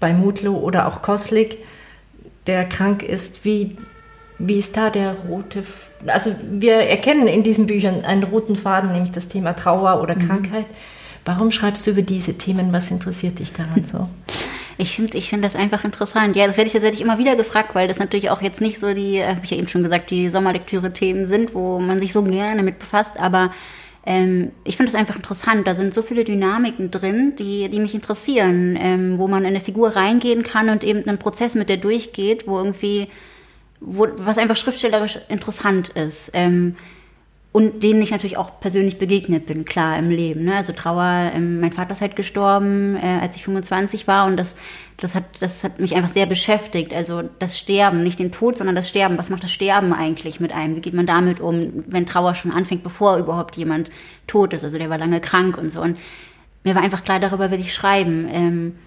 bei Mutlu oder auch Koslik, der krank ist? Wie, wie ist da der rote, also wir erkennen in diesen Büchern einen roten Faden, nämlich das Thema Trauer oder mhm. Krankheit. Warum schreibst du über diese Themen? Was interessiert dich daran so? Ich finde ich find das einfach interessant. Ja, das werde ich tatsächlich immer wieder gefragt, weil das natürlich auch jetzt nicht so die, habe ich ja eben schon gesagt, die Sommerlektüre-Themen sind, wo man sich so gerne mit befasst. Aber ähm, ich finde das einfach interessant. Da sind so viele Dynamiken drin, die, die mich interessieren, ähm, wo man in eine Figur reingehen kann und eben einen Prozess mit der durchgeht, wo irgendwie wo, was einfach schriftstellerisch interessant ist. Ähm, und denen ich natürlich auch persönlich begegnet bin, klar, im Leben. Ne? Also Trauer, ähm, mein Vater ist halt gestorben, äh, als ich 25 war und das, das, hat, das hat mich einfach sehr beschäftigt. Also das Sterben, nicht den Tod, sondern das Sterben. Was macht das Sterben eigentlich mit einem? Wie geht man damit um, wenn Trauer schon anfängt, bevor überhaupt jemand tot ist? Also der war lange krank und so. Und mir war einfach klar, darüber will ich schreiben. Ähm,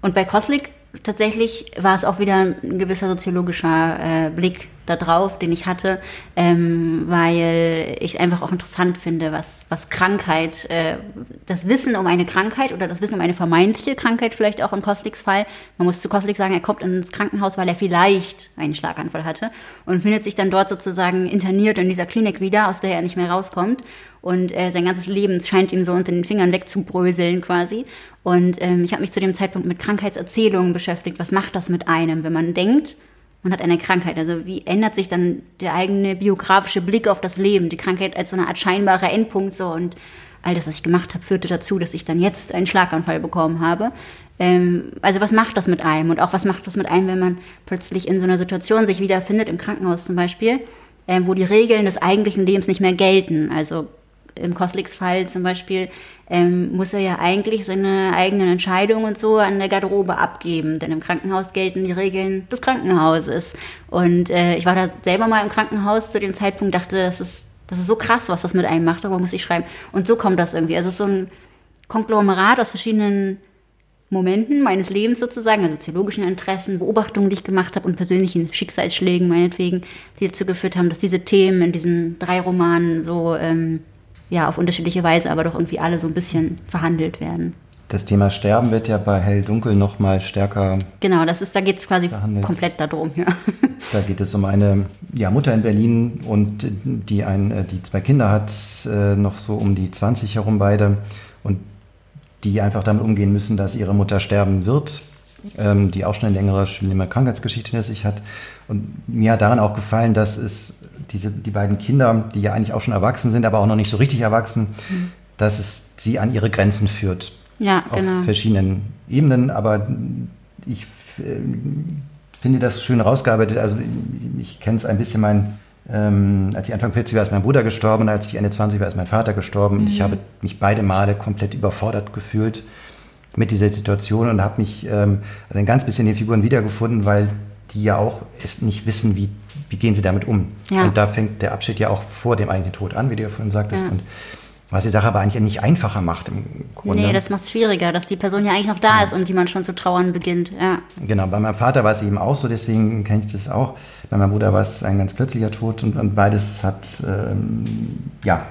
und bei Koslik tatsächlich war es auch wieder ein gewisser soziologischer äh, Blick darauf, den ich hatte, ähm, weil ich einfach auch interessant finde, was, was Krankheit, äh, das Wissen um eine Krankheit oder das Wissen um eine vermeintliche Krankheit vielleicht auch im Kostliks Fall. Man muss zu Kostlik sagen, er kommt ins Krankenhaus, weil er vielleicht einen Schlaganfall hatte und findet sich dann dort sozusagen interniert in dieser Klinik wieder, aus der er nicht mehr rauskommt. Und äh, sein ganzes Leben scheint ihm so unter den Fingern wegzubröseln quasi. Und ähm, ich habe mich zu dem Zeitpunkt mit Krankheitserzählungen beschäftigt. Was macht das mit einem, wenn man denkt, man hat eine Krankheit? Also wie ändert sich dann der eigene biografische Blick auf das Leben? Die Krankheit als so eine Art scheinbarer Endpunkt so und all das, was ich gemacht habe, führte dazu, dass ich dann jetzt einen Schlaganfall bekommen habe. Ähm, also was macht das mit einem? Und auch was macht das mit einem, wenn man plötzlich in so einer Situation sich wiederfindet, im Krankenhaus zum Beispiel, ähm, wo die Regeln des eigentlichen Lebens nicht mehr gelten. Also im Kosliks-Fall zum Beispiel ähm, muss er ja eigentlich seine eigenen Entscheidungen und so an der Garderobe abgeben, denn im Krankenhaus gelten die Regeln des Krankenhauses. Und äh, ich war da selber mal im Krankenhaus zu dem Zeitpunkt, dachte, das ist, das ist so krass, was das mit einem macht, darüber muss ich schreiben. Und so kommt das irgendwie. Also es ist so ein Konglomerat aus verschiedenen Momenten meines Lebens sozusagen, also theologischen Interessen, Beobachtungen, die ich gemacht habe und persönlichen Schicksalsschlägen meinetwegen, die dazu geführt haben, dass diese Themen in diesen drei Romanen so ähm, ja, auf unterschiedliche Weise, aber doch irgendwie alle so ein bisschen verhandelt werden. Das Thema Sterben wird ja bei Hell Dunkel noch mal stärker. Genau, das ist, da geht es quasi Behandelt. komplett darum. Ja. Da geht es um eine ja, Mutter in Berlin und die, ein, äh, die zwei Kinder hat, äh, noch so um die 20 herum beide und die einfach damit umgehen müssen, dass ihre Mutter sterben wird, ähm, die auch schon eine längere, schlimme Krankheitsgeschichte hinter sich hat. Und mir hat daran auch gefallen, dass es diese, die beiden Kinder, die ja eigentlich auch schon erwachsen sind, aber auch noch nicht so richtig erwachsen, dass es sie an ihre Grenzen führt. Ja, auf genau. verschiedenen Ebenen, aber ich äh, finde das schön rausgearbeitet. Also ich kenne es ein bisschen, mein, ähm, als ich Anfang 40 war, ist mein Bruder gestorben als ich Ende 20 war, ist mein Vater gestorben. Und ich habe mich beide Male komplett überfordert gefühlt mit dieser Situation und habe mich ähm, also ein ganz bisschen in den Figuren wiedergefunden, weil die ja auch es nicht wissen, wie, wie gehen sie damit um. Ja. Und da fängt der Abschied ja auch vor dem eigenen Tod an, wie du ja vorhin sagtest. Ja. Und was die Sache aber eigentlich nicht einfacher macht im Grunde. Nee, das macht es schwieriger, dass die Person ja eigentlich noch da ist und die man schon zu trauern beginnt. Ja. Genau, bei meinem Vater war es eben auch so, deswegen kenne ich das auch. Bei meinem Bruder war es ein ganz plötzlicher Tod und, und beides hat ähm, ja,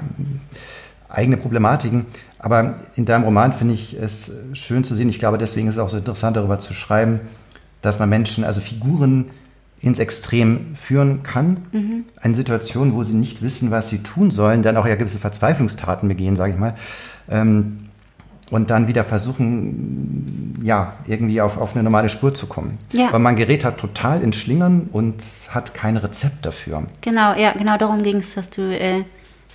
eigene Problematiken. Aber in deinem Roman finde ich es schön zu sehen. Ich glaube, deswegen ist es auch so interessant, darüber zu schreiben, dass man Menschen, also Figuren ins Extrem führen kann. Eine Situation, wo sie nicht wissen, was sie tun sollen, dann auch ja gewisse Verzweiflungstaten begehen, sage ich mal. Ähm, und dann wieder versuchen, ja, irgendwie auf, auf eine normale Spur zu kommen. Ja. Weil man gerät halt total ins Schlingern und hat kein Rezept dafür. Genau, ja, genau darum ging es, hast du, äh,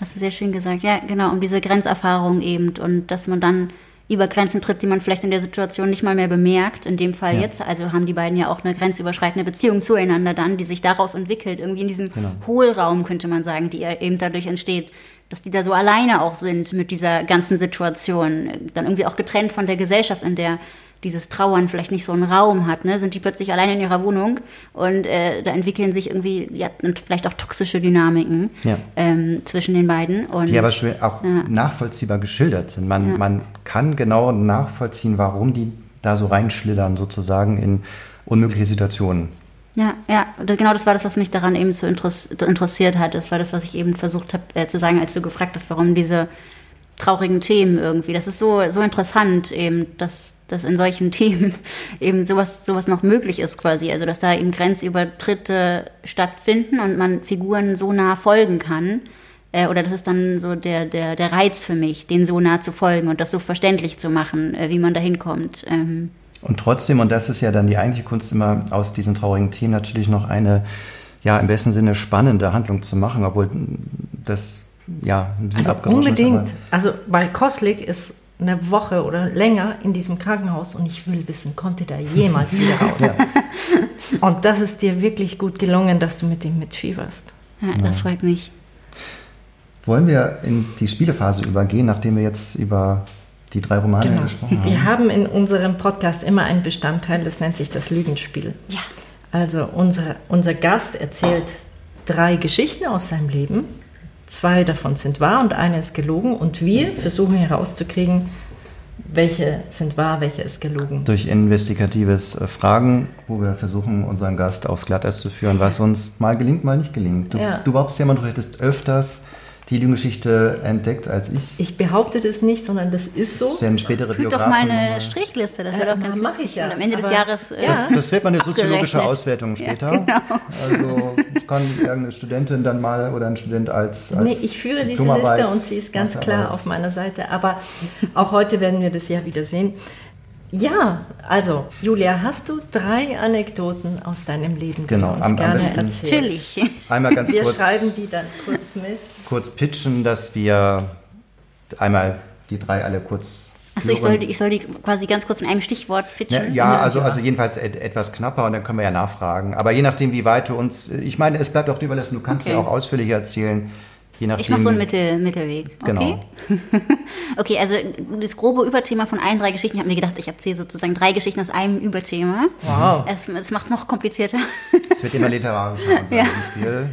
hast du sehr schön gesagt. Ja, genau, um diese Grenzerfahrung eben und dass man dann über Grenzen tritt, die man vielleicht in der Situation nicht mal mehr bemerkt. In dem Fall Ja. jetzt, also haben die beiden ja auch eine grenzüberschreitende Beziehung zueinander dann, die sich daraus entwickelt, irgendwie in diesem Genau. Hohlraum, könnte man sagen, die eben dadurch entsteht, dass die da so alleine auch sind mit dieser ganzen Situation, dann irgendwie auch getrennt von der Gesellschaft, in der dieses Trauern vielleicht nicht so einen Raum hat, ne? sind die plötzlich alleine in ihrer Wohnung und äh, da entwickeln sich irgendwie ja, und vielleicht auch toxische Dynamiken Ja. ähm, zwischen den beiden. Und Die aber auch Ja. nachvollziehbar geschildert sind. Man, man kann genau nachvollziehen, warum die da so reinschlittern, sozusagen in unmögliche Situationen. Ja, ja, genau das war das, was mich daran eben so interess interessiert hat. Das war das, was ich eben versucht habe äh, zu sagen, als du gefragt hast, warum diese traurigen Themen irgendwie. Das ist so, so interessant eben, dass, dass in solchen Themen eben sowas, sowas noch möglich ist quasi. Also, dass da eben Grenzübertritte stattfinden und man Figuren so nah folgen kann. Äh, oder das ist dann so der, der, der Reiz für mich, den so nah zu folgen und das so verständlich zu machen, äh, wie man da hinkommt. Ähm, Und trotzdem, und das ist ja dann die eigentliche Kunst immer aus diesen traurigen Themen natürlich noch eine, ja, im besten Sinne spannende Handlung zu machen, obwohl das, ja, ein bisschen Also ist, unbedingt. aber- Also, weil Koslik ist eine Woche oder länger in diesem Krankenhaus und ich will wissen, kommt er da jemals wieder raus? Und das ist dir wirklich gut gelungen, dass du mit ihm mitfieberst. ja, das freut mich. Wollen wir in die Spielephase übergehen, nachdem wir jetzt über die drei Romane Genau. gesprochen haben? Wir haben in unserem Podcast immer einen Bestandteil, das nennt sich das Lügenspiel. Ja. Also unser, unser Gast erzählt drei Geschichten aus seinem Leben. Zwei davon sind wahr und eine ist gelogen. Und wir versuchen herauszukriegen, welche sind wahr, welche ist gelogen. Durch investigatives äh, Fragen, wo wir versuchen, unseren Gast aufs Glatteis zu führen, was uns mal gelingt, mal nicht gelingt. Du, Ja. du behauptest ja immer, du hättest öfters die Lügengeschichte entdeckt als ich. Ich behaupte das nicht, sondern das ist so. Das werden spätere Führt doch mal eine nochmal- Strichliste, das Äh, wäre doch ganz mach witzig. ich ja, Und am Ende des Jahres. äh, Ja. Das wird mal eine soziologische. Auswertung später. genau. Also kann irgendeine Studentin dann mal oder ein Student als, als Nee, ich führe diese Liste und sie ist ganz klar auf meiner Seite. Aber auch heute werden wir das ja wieder sehen. Ja, also Julia, hast du drei Anekdoten aus deinem Leben, die Genau, du uns am- am gerne besten- erzählst? Natürlich. Einmal ganz Wir kurz, schreiben die dann kurz mit. Kurz pitchen, dass wir einmal die drei alle kurz. Achso, ich soll, die- ich soll die quasi ganz kurz in einem Stichwort pitchen. Ja, ja, also, also jedenfalls et etwas knapper und dann können wir ja nachfragen. Aber je nachdem, wie weit du uns, ich meine, es bleibt auch dir überlassen, du kannst Okay. ja auch ausführlicher erzählen. Je nachdem. Ich mache so einen Mittel, Mittelweg. Okay? Genau. okay, also das grobe Überthema von allen drei Geschichten. Ich habe mir gedacht, ich erzähle sozusagen drei Geschichten aus einem Überthema. Wow. Es, es macht noch komplizierter. Es wird immer literarischer Ja. Spiel.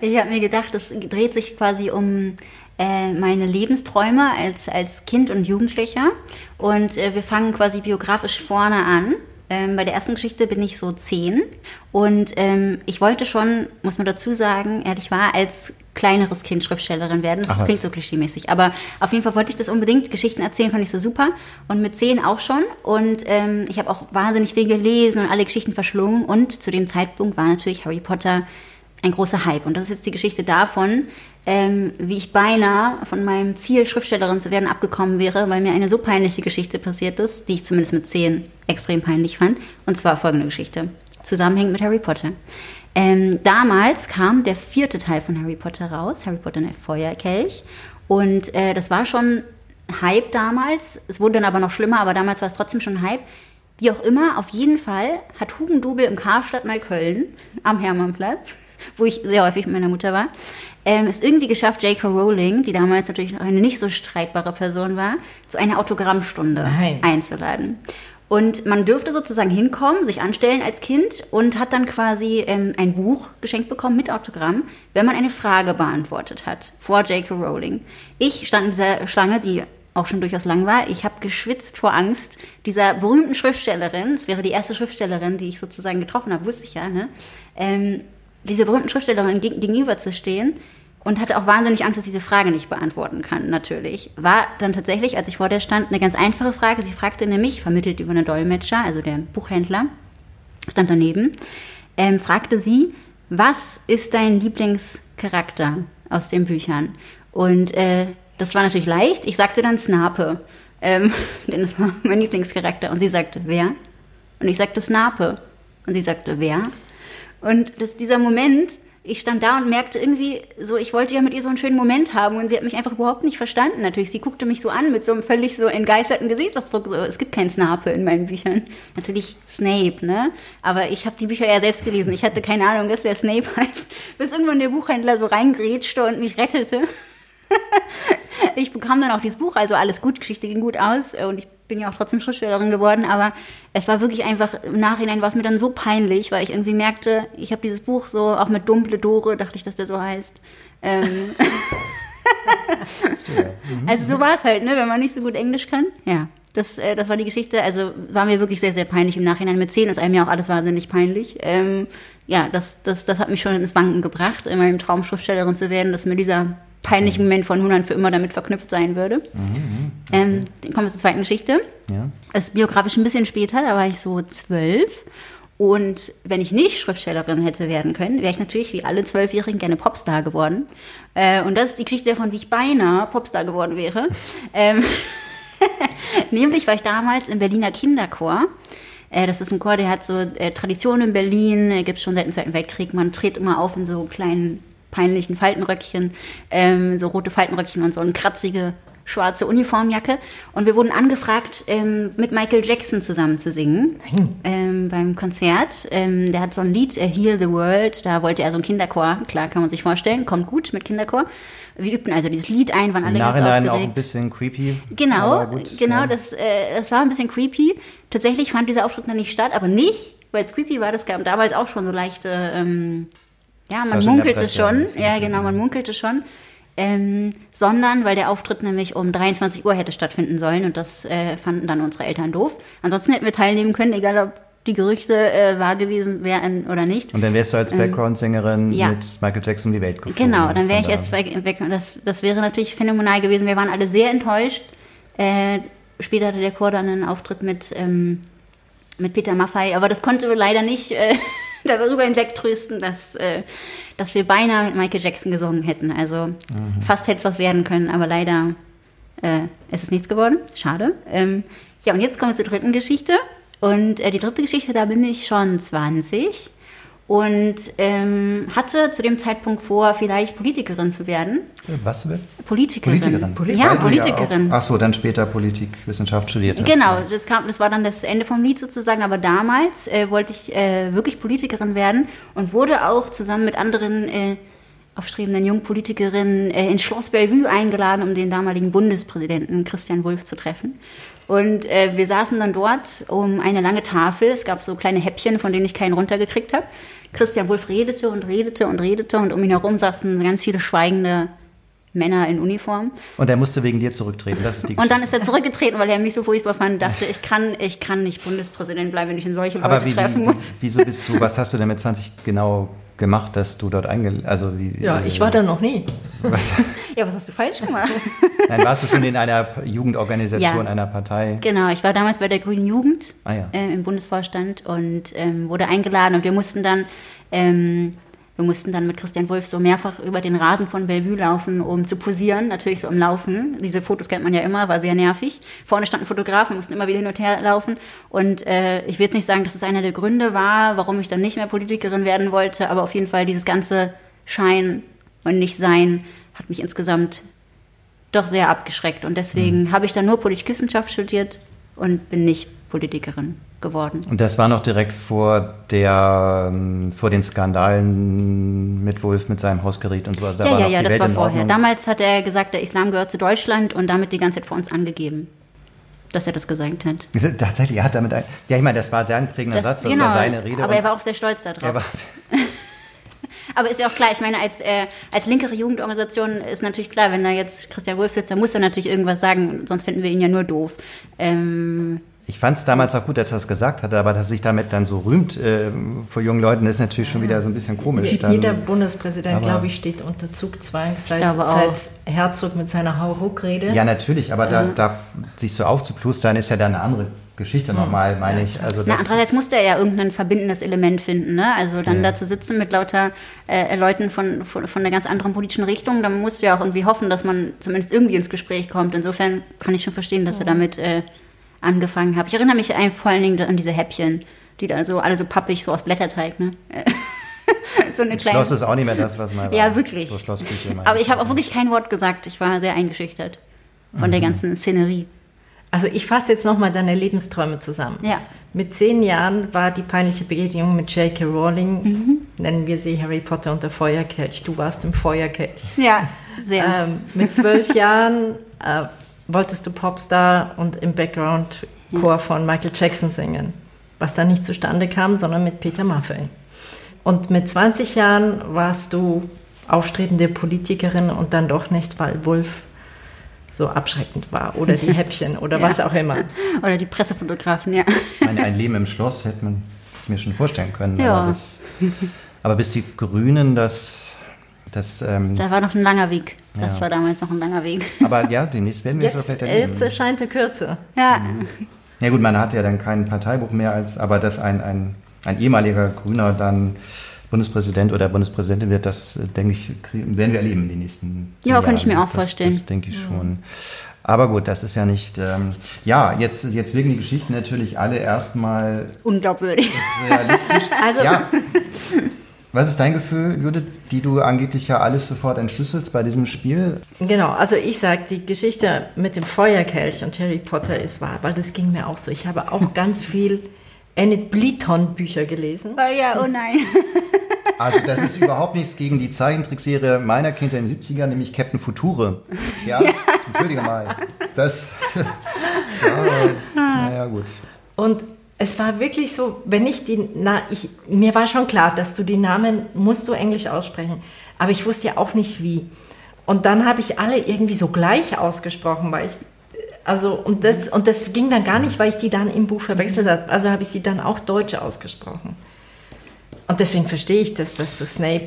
Ich habe mir gedacht, es dreht sich quasi um äh, meine Lebensträume als, als Kind und Jugendlicher. Und äh, wir fangen quasi biografisch vorne an. Ähm, bei der ersten Geschichte bin ich so zehn und ähm, ich wollte schon, muss man dazu sagen, ehrlich war, als kleineres Kind Schriftstellerin werden. Das Ach, klingt so klischeemäßig, aber auf jeden Fall wollte ich das unbedingt. Geschichten erzählen fand ich so super und mit zehn auch schon und ähm, ich habe auch wahnsinnig viel gelesen und alle Geschichten verschlungen und zu dem Zeitpunkt war natürlich Harry Potter ein großer Hype. Und das ist jetzt die Geschichte davon, ähm, wie ich beinahe von meinem Ziel, Schriftstellerin zu werden, abgekommen wäre, weil mir eine so peinliche Geschichte passiert ist, die ich zumindest mit zehn extrem peinlich fand. Und zwar folgende Geschichte. Zusammenhängend mit Harry Potter. Ähm, damals kam der vierte Teil von Harry Potter raus, Harry Potter und der Feuerkelch. Und äh, das war schon Hype damals. Es wurde dann aber noch schlimmer, aber damals war es trotzdem schon Hype. Wie auch immer, auf jeden Fall hat Hugendubel im Karstadt Neukölln am Hermannplatz, wo ich sehr häufig mit meiner Mutter war, ähm, es irgendwie geschafft, J.K. Rowling, die damals natürlich noch eine nicht so streitbare Person war, zu einer Autogrammstunde Nein. einzuladen. Und man dürfte sozusagen hinkommen, sich anstellen als Kind und hat dann quasi ähm, ein Buch geschenkt bekommen mit Autogramm, wenn man eine Frage beantwortet hat vor J.K. Rowling. Ich stand in dieser Schlange, die auch schon durchaus lang war. Ich habe geschwitzt vor Angst dieser berühmten Schriftstellerin. Es wäre die erste Schriftstellerin, die ich sozusagen getroffen habe, wusste ich ja. Ne? Ähm, diese berühmten Schriftstellerin geg- gegenüber zu stehen und hatte auch wahnsinnig Angst, dass diese Frage nicht beantworten kann, natürlich. War dann tatsächlich, als ich vor der stand, eine ganz einfache Frage. Sie fragte nämlich, vermittelt über einen Dolmetscher, also der Buchhändler, stand daneben, ähm, fragte sie, was ist dein Lieblingscharakter aus den Büchern? Und äh, das war natürlich leicht. Ich sagte dann Snape, ähm, denn das war mein Lieblingscharakter. Und sie sagte, wer? Und ich sagte Snape. Und sie sagte, wer? Und das, dieser Moment, ich stand da und merkte irgendwie so, ich wollte ja mit ihr so einen schönen Moment haben und sie hat mich einfach überhaupt nicht verstanden. Natürlich, sie guckte mich so an mit so einem völlig so entgeisterten Gesichtsausdruck. So, es gibt keinen Snape in meinen Büchern. Natürlich Snape, ne? Aber ich habe die Bücher ja selbst gelesen. Ich hatte keine Ahnung, dass der Snape heißt, bis irgendwann der Buchhändler so reingrätschte und mich rettete. ich bekam dann auch dieses Buch, also alles gut, Geschichte ging gut aus und ich bin ja auch trotzdem Schriftstellerin geworden, aber es war wirklich einfach, im Nachhinein war es mir dann so peinlich, weil ich irgendwie merkte, ich habe dieses Buch so, auch mit Dunkle Dore, dachte ich, dass der so heißt. Ähm, also so war es halt, ne, wenn man nicht so gut Englisch kann. Ja, das, äh, das war die Geschichte, also war mir wirklich sehr, sehr peinlich im Nachhinein. Mit zehn ist einem ja auch alles wahnsinnig peinlich. Ähm, ja, das, das, das hat mich schon ins Wanken gebracht, in meinem Traum Schriftstellerin zu werden, dass mir dieser peinliche Moment von Hunan für immer damit verknüpft sein würde. Ähm, dann kommen wir zur zweiten Geschichte. Ja. Das ist biografisch ein bisschen später, da war ich so zwölf. Und wenn ich nicht Schriftstellerin hätte werden können, wäre ich natürlich wie alle Zwölfjährigen gerne Popstar geworden. Äh, und das ist die Geschichte davon, wie ich beinahe Popstar geworden wäre. ähm, Nämlich war ich damals im Berliner Kinderchor. Äh, das ist ein Chor, der hat so äh, Tradition in Berlin, äh, gibt es schon seit dem Zweiten Weltkrieg. Man tritt immer auf in so kleinen, peinlichen Faltenröckchen, ähm, so rote Faltenröckchen und so eine kratzige schwarze Uniformjacke. Und wir wurden angefragt, ähm, mit Michael Jackson zusammen zu singen ähm, beim Konzert. Ähm, der hat so ein Lied, äh, Heal the World, da wollte er so ein Kinderchor, klar kann man sich vorstellen, kommt gut mit Kinderchor. Wir übten also dieses Lied ein, waren Im alle ganz Nachhinein auch aufgeregt. ein bisschen creepy. Genau, gut, genau, ja. das, äh, das war ein bisschen creepy. Tatsächlich fand dieser Auftritt dann nicht statt, aber nicht, weil es creepy war. Das gab damals auch schon so leichte, ähm, ja, man munkelt es schon. Ja, genau, man munkelt es schon. Ähm, sondern weil der Auftritt nämlich um 23 Uhr hätte stattfinden sollen und das äh, fanden dann unsere Eltern doof. Ansonsten hätten wir teilnehmen können, egal ob die Gerüchte äh, wahr gewesen wären oder nicht. Und dann wärst du als Background-Sängerin Ähm, ja. mit Michael Jackson um die Welt geflogen. Genau, dann wäre ich jetzt weg. weg das, das wäre natürlich phänomenal gewesen. Wir waren alle sehr enttäuscht. Äh, später hatte der Chor dann einen Auftritt mit, ähm, mit Peter Maffay, aber das konnte leider nicht äh, darüber hinwegtrösten, dass, äh, dass wir beinahe mit Michael Jackson gesungen hätten. Also fast hätte es was werden können, aber leider äh, ist es nichts geworden. Schade. Ähm, ja, und jetzt kommen wir zur dritten Geschichte. Und äh, die dritte Geschichte, da bin ich schon 20 und ähm, hatte zu dem Zeitpunkt vor, vielleicht Politikerin zu werden. Was will? Politikerin. Politikerin. Ja, Weil du Politikerin. auch- Ach so, dann später Politikwissenschaft studiert hast. Genau, das, kam, das war dann das Ende vom Lied sozusagen, aber damals äh, wollte ich äh, wirklich Politikerin werden und wurde auch zusammen mit anderen äh, aufstrebenden Jungpolitikerinnen äh, ins Schloss Bellevue eingeladen, um den damaligen Bundespräsidenten Christian Wulff zu treffen. Und äh, wir saßen dann dort um eine lange Tafel. Es gab so kleine Häppchen, von denen ich keinen runtergekriegt habe. Christian Wulff redete und redete und redete und um ihn herum saßen ganz viele schweigende Männer in Uniform. Und er musste wegen dir zurücktreten, das ist die Und dann ist er zurückgetreten, weil er mich so furchtbar fand, dachte, ich kann, ich kann nicht Bundespräsident bleiben, wenn ich in solche Aber Leute wie, treffen wie, muss. wieso bist du, was hast du denn mit 20 genau gemacht, dass du dort eingeladen, also wie, Ja, äh, ich war da noch nie. Was, Ja, was hast du falsch gemacht? nein, warst du schon in einer Jugendorganisation, Ja. einer Partei? Genau, ich war damals bei der Grünen Jugend Ah, ja. äh, im Bundesvorstand und ähm, wurde eingeladen und wir mussten dann ähm, wir mussten dann mit Christian Wolf so mehrfach über den Rasen von Bellevue laufen, um zu posieren, natürlich so im Laufen. Diese Fotos kennt man ja immer, war sehr nervig. Vorne standen Fotografen, wir mussten immer wieder hin und her laufen. Und äh, ich will jetzt nicht sagen, dass es einer der Gründe war, warum ich dann nicht mehr Politikerin werden wollte, aber auf jeden Fall dieses ganze Schein und Nicht-Sein hat mich insgesamt doch sehr abgeschreckt. Und deswegen habe ich dann nur Politikwissenschaft studiert und bin nicht Politikerin geworden. Und das war noch direkt vor der, ähm, vor den Skandalen mit Wolf, mit seinem Hausgerät und so. Also da ja, war ja, ja, das Welt war vorher. Damals hat er gesagt, der Islam gehört zu Deutschland und damit die ganze Zeit vor uns angegeben, dass er das gesagt hat. Tatsächlich, er hat damit ein, ja, ich meine, das war sein prägender Satz, das war seine Rede. aber er war auch sehr stolz darauf. er war, Aber ist ja auch klar, ich meine, als, äh, als linkere Jugendorganisation ist natürlich klar, wenn da jetzt Christian Wolf sitzt, dann muss er natürlich irgendwas sagen, sonst finden wir ihn ja nur doof. Ähm, ich fand es damals auch gut, dass er das gesagt hatte, aber dass er sich damit dann so rühmt äh, vor jungen Leuten, ist natürlich schon wieder so ein bisschen komisch. Dann, Jeder Bundespräsident, glaube ich, steht unter Zugzwang seit, seit Herzog mit seiner Hauruck-Rede. ja, natürlich, aber da, da sich so aufzuplustern, ist ja dann eine andere Geschichte nochmal, meine ich. Also na, das andererseits ist- musste er ja irgendein verbindendes Element finden, ne? Also dann Ja. da zu sitzen mit lauter äh, Leuten von, von, von einer ganz anderen politischen Richtung, dann musst du ja auch irgendwie hoffen, dass man zumindest irgendwie ins Gespräch kommt. Insofern kann ich schon verstehen, dass er damit äh, angefangen hat. Ich erinnere mich vor allen Dingen an diese Häppchen, die da so alle so pappig, so aus Blätterteig, ne? so eine kleine. Schloss ist auch nicht mehr das, was mal war. Ja, wirklich. So Schlossküche. Aber ich habe auch Also. wirklich kein Wort gesagt. Ich war sehr eingeschüchtert von Mhm. der ganzen Szenerie. Also ich fasse jetzt nochmal deine Lebensträume zusammen. Ja. Mit zehn Jahren war die peinliche Begegnung mit J.K. Rowling, Mhm. nennen wir sie Harry Potter und der Feuerkelch. Du warst im Feuerkelch. Ja, sehr. Ähm, mit zwölf Jahren äh, wolltest du Popstar und im Background-Chor von Michael Jackson singen, was dann nicht zustande kam, sondern mit Peter Maffay. Und mit 20 Jahren warst du aufstrebende Politikerin und dann doch nicht, weil Wolf so abschreckend war oder die Häppchen oder Ja. was auch immer. Oder die Pressefotografen, ja. Ein, ein Leben im Schloss hätte man sich mir schon vorstellen können. Ja. Aber, das, aber bis die Grünen das. Das ähm, Da war noch ein langer Weg. Das Ja. war damals noch ein langer Weg. aber ja, demnächst werden wir es Jetzt, vielleicht erleben. jetzt erscheint die Kürze. Ja, Ja gut, man hat ja dann kein Parteibuch mehr, als, aber dass ein, ein, ein ehemaliger Grüner dann Bundespräsident oder Bundespräsidentin wird, das äh, denke ich, werden wir erleben in den nächsten Ja, kann ich Jahren. mir auch das, vorstellen. Das denke ich schon. Aber gut, das ist ja nicht. Ähm, ja, jetzt, jetzt wirken die Geschichten natürlich alle erstmal unglaubwürdig. realistisch. Also- ja. Was ist dein Gefühl, Judith, die du angeblich ja alles sofort entschlüsselst bei diesem Spiel? Genau, also ich sage, die Geschichte mit dem Feuerkelch und Harry Potter ist wahr, weil das ging mir auch so. Ich habe auch ganz viel Enid Blyton Bücher gelesen. Oh ja, oh nein. Also das ist überhaupt nichts gegen die Zeichentrickserie meiner Kindheit in den 70ern, nämlich Captain Future. Ja, entschuldige mal. Das, ja, naja gut. Und es war wirklich so, wenn ich die, na, ich, mir war schon klar, dass du die Namen musst du Englisch aussprechen, aber ich wusste ja auch nicht wie. Und dann habe ich alle irgendwie so gleich ausgesprochen, weil ich, also, und das, und das ging dann gar nicht, weil ich die dann im Buch verwechselt habe. Also habe ich sie dann auch deutsch ausgesprochen. Und deswegen verstehe ich das, dass du Snape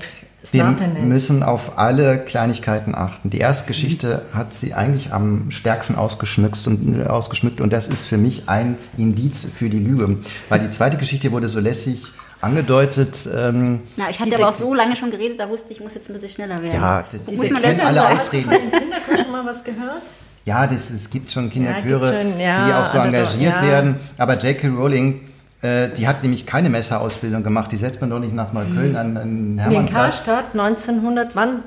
Wir müssen auf alle Kleinigkeiten achten. Die erste Geschichte hat sie eigentlich am stärksten ausgeschmückt und, ausgeschmückt und das ist für mich ein Indiz für die Lüge. Weil die zweite Geschichte wurde so lässig angedeutet. Ähm, Na, ich hatte aber auch so lange schon geredet, da wusste ich, ich muss jetzt ein bisschen schneller werden. ja, das Muss man kennen dazu alle sagen? Ausreden. den Kinderchor schon mal was gehört? Ja, das, es gibt schon Kinderchöre, Ja, ja, die auch so doch, engagiert ja. werden. Aber J.K. Rowling, äh, die hat nämlich keine Messerausbildung gemacht. Die setzt man doch nicht nach Neukölln an, an In Hermannplatz. Karstadt 1900, wann?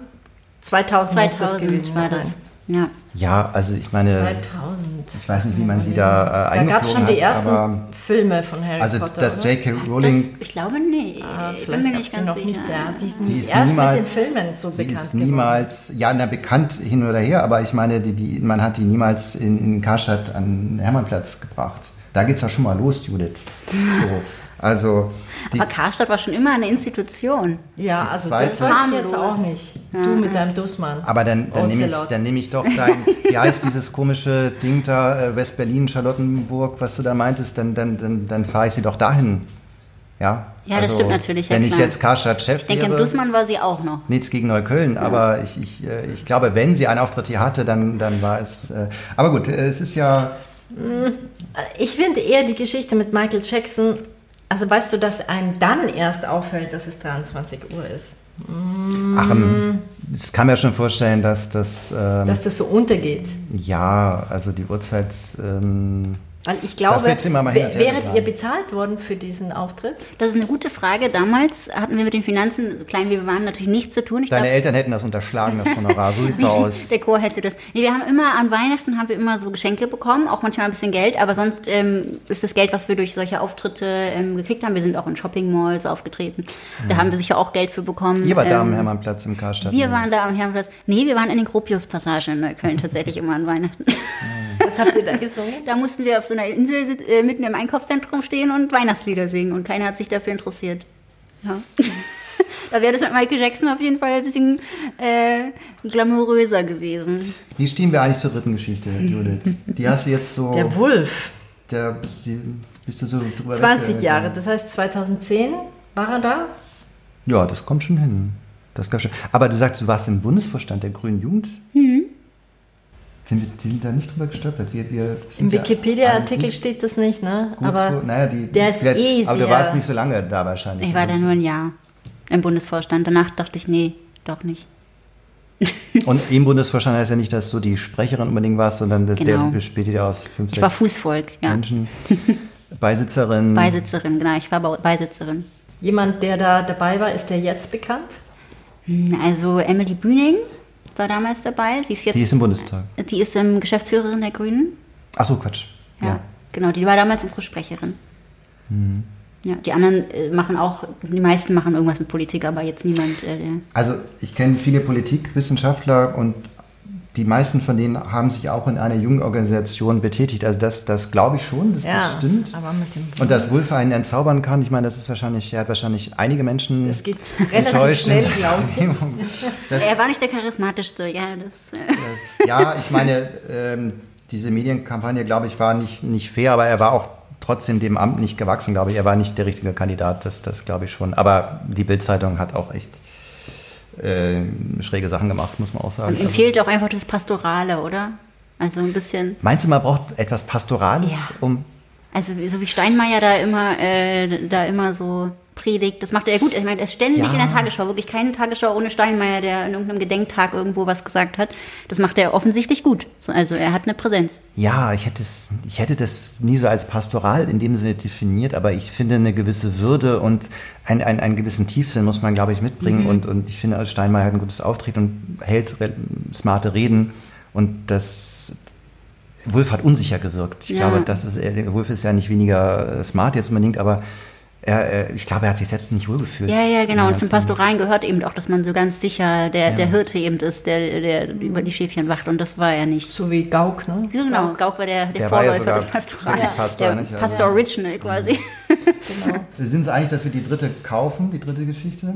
2000, muss das 2000 gewesen war das. Ja. Ja, also ich meine, 2000. ich weiß nicht, wie man sie da äh, Da gab es eingeflogen schon die hat, ersten Filme von Harry also Potter. dass oder? J.K. Das, Rowling ich glaube, nee. Ah, ich bin mir nicht ganz noch sicher. nicht da. Die sind die ist erst niemals, mit den Filmen so bekannt ist niemals, ja, na, bekannt hin oder her, aber ich meine, die, die, man hat die niemals in, in Karstadt an Hermannplatz gebracht. Da geht's ja schon mal los, Judith. So. Also die, Aber Karstadt war schon immer eine Institution. Ja, also das weiß ich jetzt auch nicht. Du mit deinem Dussmann. aber dann, dann nehme ich, dann nehm ich doch dein, wie heißt dieses komische Ding da, äh, West-Berlin, Charlottenburg, was du da meintest, dann, dann, dann, dann fahre ich sie doch dahin. Ja, Ja, das stimmt natürlich, ja, Wenn ich jetzt Karstadt-Chef Ich denke, im Dussmann war sie auch noch. nichts gegen Neukölln, aber ich, ich, äh, ich glaube, wenn sie einen Auftritt hier hatte, dann, dann war es. Äh, aber gut, äh, es ist ja. Ich finde eher die Geschichte mit Michael Jackson, also weißt du, dass einem dann erst auffällt, dass es 23 Uhr ist. Ach, ähm, ich kann mir schon vorstellen, dass das. Ähm, Dass das so untergeht. ja, also die Uhrzeit. Ähm, Weil ich glaube, wäret getragen. ihr bezahlt worden für diesen Auftritt? Das ist eine gute Frage. Damals hatten wir mit den Finanzen, so klein wie wir waren, natürlich nichts zu tun. Ich deine glaub, Eltern hätten das unterschlagen, das Honorar. So sieht's aus. Der Chor hätte das. Nee, wir haben immer an Weihnachten haben wir immer so Geschenke bekommen, auch manchmal ein bisschen Geld, aber sonst ähm, ist das Geld, was wir durch solche Auftritte ähm, gekriegt haben. Wir sind auch in Shopping Malls aufgetreten. Da haben wir sicher auch Geld für bekommen. Ihr wart da am Ähm, Hermannplatz im Karstadt. Wir waren da am Herrenplatz. Nee, wir waren in den Gropius-Passagen in Neukölln tatsächlich immer an Weihnachten. Was habt ihr da gesungen? Da mussten wir auf so einer Insel sit- äh, mitten im Einkaufszentrum stehen und Weihnachtslieder singen und keiner hat sich dafür interessiert. Ja. da wäre das mit Michael Jackson auf jeden Fall ein bisschen äh, glamouröser gewesen. Wie stehen wir eigentlich zur dritten Geschichte, Judith? Die hast du jetzt so. Der Wulf. der bist, du- bist du so drüber 20 weg- Jahre, das heißt 2010 war er da? Ja, das kommt schon hin. Das schon. Aber du sagst, du warst im Bundesvorstand der Grünen Jugend? Mhm. Sind wir die sind da nicht drüber gestolpert? Wir, wir Im Wikipedia-Artikel steht das nicht, ne? gut Aber naja, die, der ist vielleicht- eh Aber du warst nicht so lange da wahrscheinlich. Ich war da nur ein Jahr im Bundesvorstand. Danach dachte ich, nee, doch nicht. Und im Bundesvorstand heißt ja nicht, dass du die Sprecherin unbedingt warst, sondern dass Genau. der besteht ja aus fünf, Ich war Fußvolk, ja. Menschen. Beisitzerin. Beisitzerin, genau, ich war Beisitzerin. jemand, der da dabei war, ist der jetzt bekannt? Also Emily Bühning war damals dabei. Sie ist jetzt. die ist im Bundestag. Die ist ähm, Geschäftsführerin der Grünen. Achso, Quatsch. Ja, Ja. genau, die war damals unsere Sprecherin. Ja, die anderen äh, machen auch, die meisten machen irgendwas mit Politik, aber jetzt niemand. Äh, Also ich kenne viele Politikwissenschaftler und die meisten von denen haben sich auch in einer Jugendorganisation betätigt. Also das, das glaube ich schon, dass das stimmt. aber mit dem Und dass Wulf einen entzaubern kann, ich meine, das ist wahrscheinlich, er hat wahrscheinlich einige Menschen Das geht relativ enttäuscht. schnell, glaube ich. Das, er war nicht der charismatischste, ja, das. Äh, ja, ich meine, ähm, diese Medienkampagne, glaube ich, war nicht, nicht fair, aber er war auch trotzdem dem Amt nicht gewachsen, glaube ich. Er war nicht der richtige Kandidat, das, das glaube ich schon. Aber die Bild-Zeitung hat auch echt äh, schräge Sachen gemacht, muss man auch sagen. und ihm Also- fehlt auch einfach das Pastorale, oder? Also ein bisschen. Meinst du, man braucht etwas Pastorales, Ja. um. Also so wie Steinmeier da immer, äh, da immer so predigt, das macht er ja gut. Ich meine, er ist ständig Ja. in der Tagesschau, wirklich keine Tagesschau ohne Steinmeier, der in irgendeinem Gedenktag irgendwo was gesagt hat. Das macht er offensichtlich gut. So, also er hat eine Präsenz. Ja, ich hätte, es, ich hätte das nie so als pastoral in dem Sinne definiert, aber ich finde, eine gewisse Würde und ein, ein, einen gewissen Tiefsinn muss man, glaube ich, mitbringen. Und, und ich finde, Steinmeier hat ein gutes Auftreten und hält smarte Reden. Und das. Wulf hat unsicher gewirkt. Ich Ja. glaube, das ist, Wulf ist ja nicht weniger äh, smart jetzt unbedingt, aber er, er, ich glaube, er hat sich selbst nicht wohlgefühlt. Ja, ja, genau. Und zum Ganzen- Pastoralen gehört eben auch, dass man so ganz sicher der, der Hirte eben ist, der, der über die Schäfchen wacht. Und das war er nicht. So wie Gauk, ne? Genau, Gauk war der, der, Der war ja Vorläufer sogar des Pastorals. wirklich Pastor, der nicht? Also- Pastor Original quasi. Genau. Sind es eigentlich, dass wir die dritte kaufen, die dritte Geschichte?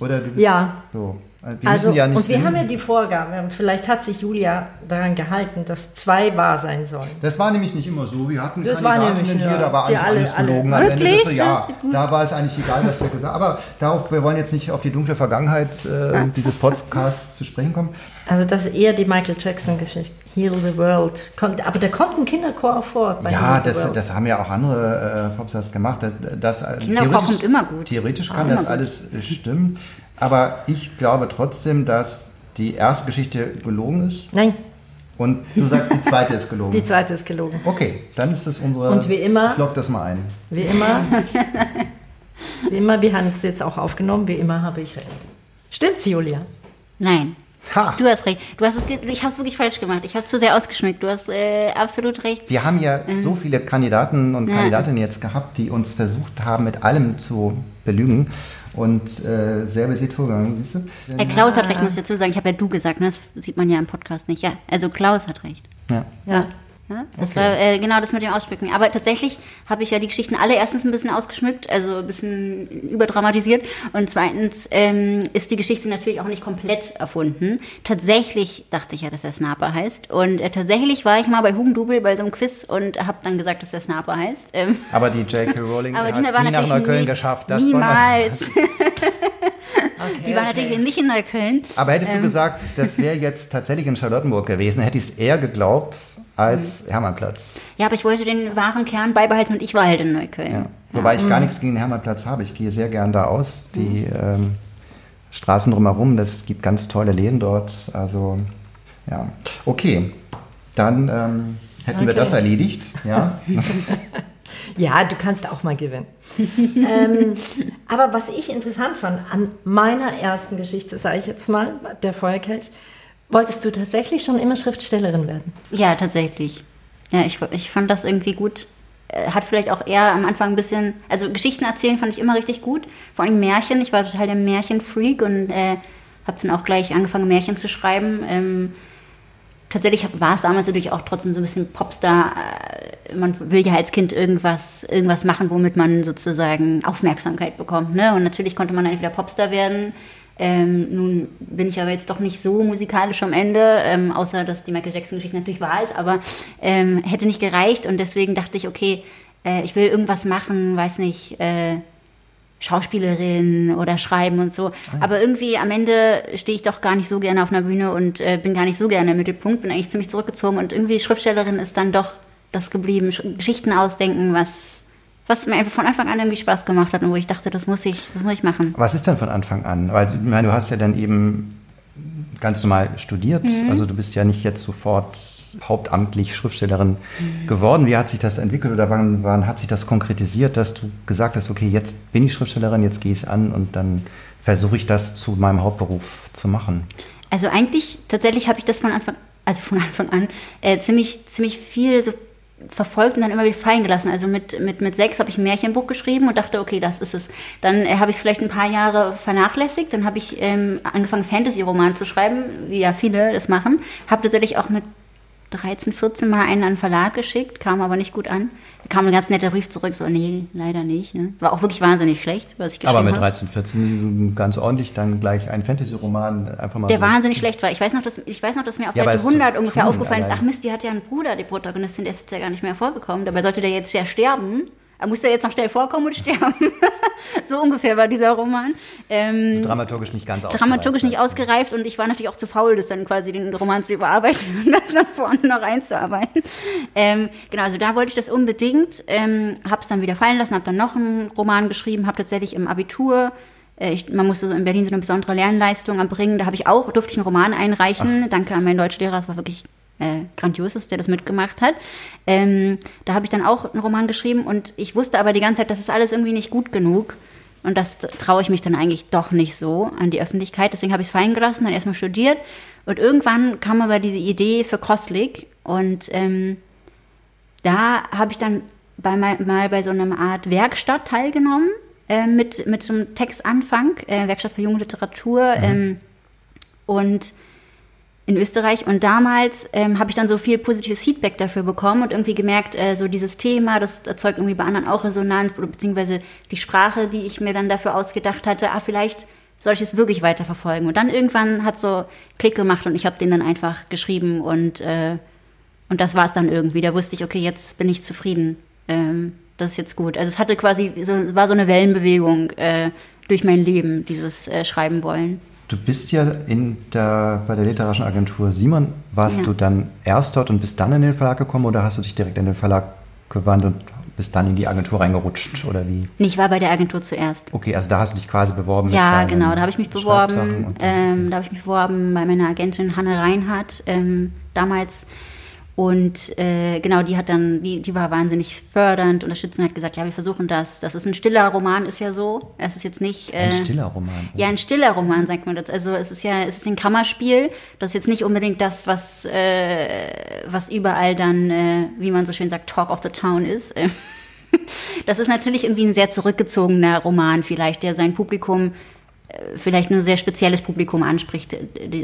Oder du bist Ja. So. Wir Also, müssen ja nicht und wir haben ja die Vorgabe, vielleicht hat sich Julia daran gehalten, dass zwei wahr sein sollen. Das war nämlich nicht immer so. Wir hatten Das war Kandidatinnen nämlich, hier, ja, da war die eigentlich alle- alles gelogen. alle- Am Ende Wirklich? des- ja, Das gut. da war es eigentlich egal, was wir gesagt haben. Aber darauf, wir wollen jetzt nicht auf die dunkle Vergangenheit äh, dieses Podcasts zu sprechen kommen. Also das ist eher die Michael Jackson-Geschichte. Heal the World. Kommt, aber da kommt ein Kinderchor auch vor. bei Ja, das, World. das haben ja auch andere äh, Popstars gemacht. Das, das, Kinderchor theoretisch- kommt immer gut. Theoretisch kann das gut. alles stimmen. Aber ich glaube trotzdem, dass die erste Geschichte gelogen ist. Nein, Und du sagst, die zweite ist gelogen. die zweite ist gelogen. Okay, dann ist das unsere. Und wie immer- Ich log das mal ein. Wie immer, wie immer, wir haben es jetzt auch aufgenommen, wie immer habe ich recht. Stimmt's, Julia? Nein. Ha! Du hast recht. Du hast es, ge- ich habe es wirklich falsch gemacht. Ich habe zu sehr ausgeschmückt. Du hast äh, absolut recht. Wir haben ja so viele Kandidaten und Ja. Kandidatinnen jetzt gehabt, die uns versucht haben, mit allem zu belügen. Und äh, sehr besiegt vorgegangen, siehst du? Herr Klaus hat recht, muss ich dazu sagen. Ich habe ja du gesagt, ne? das sieht man ja im Podcast nicht. Ja, also Klaus hat recht. Ja. Ja. Ja, das Okay. war äh, genau das mit dem Ausschmücken. Aber tatsächlich habe ich ja die Geschichten alle erstens ein bisschen ausgeschmückt, also ein bisschen überdramatisiert. Und zweitens ähm, ist die Geschichte natürlich auch nicht komplett erfunden. Tatsächlich dachte ich ja, dass er Snapper heißt. Und äh, tatsächlich war ich mal bei Hugendubel bei so einem Quiz und habe dann gesagt, dass der Snapper heißt. Ähm, Aber die J.K. Rowling hat es nie nach Neukölln nie, geschafft. Das war niemals. die war natürlich nicht in Neukölln. Aber hättest Ähm. du gesagt, das wäre jetzt tatsächlich in Charlottenburg gewesen, hätte ich es eher geglaubt als Mhm. Hermannplatz. Ja, aber ich wollte den wahren Kern beibehalten und ich war halt in Neukölln. Ja. Wobei ich gar nichts gegen den Hermannplatz habe. Ich gehe sehr gern da aus. Die ähm, Straßen drumherum, das gibt ganz tolle Läden dort. Also, ja. Okay, dann ähm, hätten wir Okay. das erledigt. Ja. Ja, du kannst auch mal gewinnen. ähm, aber was ich interessant fand an meiner ersten Geschichte, sage ich jetzt mal, der Feuerkelch, wolltest du tatsächlich schon immer Schriftstellerin werden? Ja, tatsächlich. Ja, ich, ich fand das irgendwie gut. Äh, Hat vielleicht auch eher am Anfang ein bisschen, also Geschichten erzählen fand ich immer richtig gut. Vor allem Märchen. Ich war total der Märchenfreak und äh, habe dann auch gleich angefangen, Märchen zu schreiben. Ähm, tatsächlich war es damals natürlich auch trotzdem so ein bisschen Popstar. Äh, Man will ja als Kind irgendwas, irgendwas machen, womit man sozusagen Aufmerksamkeit bekommt. Ne? Und natürlich konnte man entweder Popstar werden. Ähm, nun bin ich aber jetzt doch nicht so musikalisch am Ende, ähm, außer dass die Michael Jackson-Geschichte natürlich wahr ist, aber ähm, hätte nicht gereicht und deswegen dachte ich, okay, äh, ich will irgendwas machen, weiß nicht, äh, Schauspielerin oder schreiben und so. Aber irgendwie am Ende stehe ich doch gar nicht so gerne auf einer Bühne und äh, bin gar nicht so gerne im Mittelpunkt, bin eigentlich ziemlich zurückgezogen und irgendwie Schriftstellerin ist dann doch das geblieben. Sch- Geschichten ausdenken, was, was mir einfach von Anfang an irgendwie Spaß gemacht hat und wo ich dachte, das muss ich, das muss ich machen. Was ist denn von Anfang an? Weil ich meine, du hast ja dann eben ganz normal studiert. Mhm. Also du bist ja nicht jetzt sofort hauptamtlich Schriftstellerin geworden. Wie hat sich das entwickelt oder wann, wann hat sich das konkretisiert, dass du gesagt hast, okay, jetzt bin ich Schriftstellerin, jetzt gehe ich an und dann versuche ich das zu meinem Hauptberuf zu machen? Also eigentlich, tatsächlich habe ich das von Anfang, also von Anfang an, äh, ziemlich, ziemlich viel so verfolgt und dann immer wieder fallen gelassen. Also mit, mit, mit sechs habe ich ein Märchenbuch geschrieben und dachte, okay, das ist es. Dann äh, habe ich vielleicht ein paar Jahre vernachlässigt. Dann habe ich ähm, angefangen, Fantasy-Roman zu schreiben, wie ja viele das machen. Habe tatsächlich auch mit 13, 14 Mal einen an den Verlag geschickt, kam aber nicht gut an. Da kam ein ganz netter Brief zurück, so, nee, leider nicht. Ne? War auch wirklich wahnsinnig schlecht, was ich geschrieben Aber mit habe. 13, 14 ganz ordentlich dann gleich ein Fantasy-Roman einfach mal Der so. wahnsinnig schlecht war. Ich weiß noch, dass, ich weiß noch, dass mir auf Ja, Seite es zu 100 ungefähr tun aufgefallen ist, allein. ach Mist, die hat ja einen Bruder, die Protagonistin, der ist jetzt ja gar nicht mehr vorgekommen. Dabei sollte der jetzt ja sterben. Er muss ja jetzt noch schnell vorkommen und sterben. so ungefähr war dieser Roman. Ähm, so dramaturgisch nicht ganz dramaturgisch nicht ausgereift. ausgereift und ich war natürlich auch zu faul, das dann quasi den Roman zu überarbeiten und das dann vorne noch einzuarbeiten. Ähm, genau, also da wollte ich das unbedingt, ähm, habe es dann wieder fallen lassen, habe dann noch einen Roman geschrieben, habe tatsächlich im Abitur äh, ich, man musste so in Berlin so eine besondere Lernleistung erbringen. Da habe ich auch, durfte ich einen Roman einreichen. Danke an meinen Deutschlehrer, es war wirklich äh, grandios ist, der das mitgemacht hat. Ähm, da habe ich dann auch einen Roman geschrieben und ich wusste aber die ganze Zeit, das ist alles irgendwie nicht gut genug. Und das traue ich mich dann eigentlich doch nicht so an die Öffentlichkeit. Deswegen habe ich es fallen gelassen, dann erstmal studiert. Und irgendwann kam aber diese Idee für Koslik. Und ähm, da habe ich dann bei, mal, bei so einer Art Werkstatt teilgenommen, äh, mit, mit so einem Textanfang, äh, Werkstatt für junge Literatur. Ähm, und in Österreich und damals ähm, habe ich dann so viel positives Feedback dafür bekommen und irgendwie gemerkt, äh, so dieses Thema, das erzeugt irgendwie bei anderen auch Resonanz beziehungsweise die Sprache, die ich mir dann dafür ausgedacht hatte, ah, vielleicht soll ich es wirklich weiterverfolgen. Und dann irgendwann hat so Klick gemacht und ich habe den dann einfach geschrieben und, äh, und das war es dann irgendwie. Da wusste ich, okay, jetzt bin ich zufrieden. Ähm, das ist jetzt gut. Also es hatte quasi, so, war so eine Wellenbewegung äh, durch mein Leben, dieses äh, Schreiben wollen. Du bist ja in der, bei der literarischen Agentur Simon. Warst Ja. du dann erst dort und bist dann in den Verlag gekommen oder hast du dich direkt in den Verlag gewandt und bist dann in die Agentur reingerutscht oder wie? Nee, ich war bei der Agentur zuerst. Okay, also da hast du dich quasi beworben Ja, genau, da habe ich mich beworben. Ähm, da habe ich mich beworben bei meiner Agentin Hanne Reinhardt ähm, damals. Und äh, genau, die hat dann, die, die war wahnsinnig fördernd, unterstützend, hat gesagt, ja, wir versuchen das. Das ist ein stiller Roman, ist ja so. Es ist jetzt nicht. Äh, Ein stiller Roman. ja, ein stiller Roman, sagt man das. Also es ist ja, es ist ein Kammerspiel. Das ist jetzt nicht unbedingt das, was, äh, was überall dann, äh, wie man so schön sagt, Talk of the Town ist. Das ist natürlich irgendwie ein sehr zurückgezogener Roman vielleicht, der sein Publikum äh, vielleicht nur ein sehr spezielles Publikum anspricht,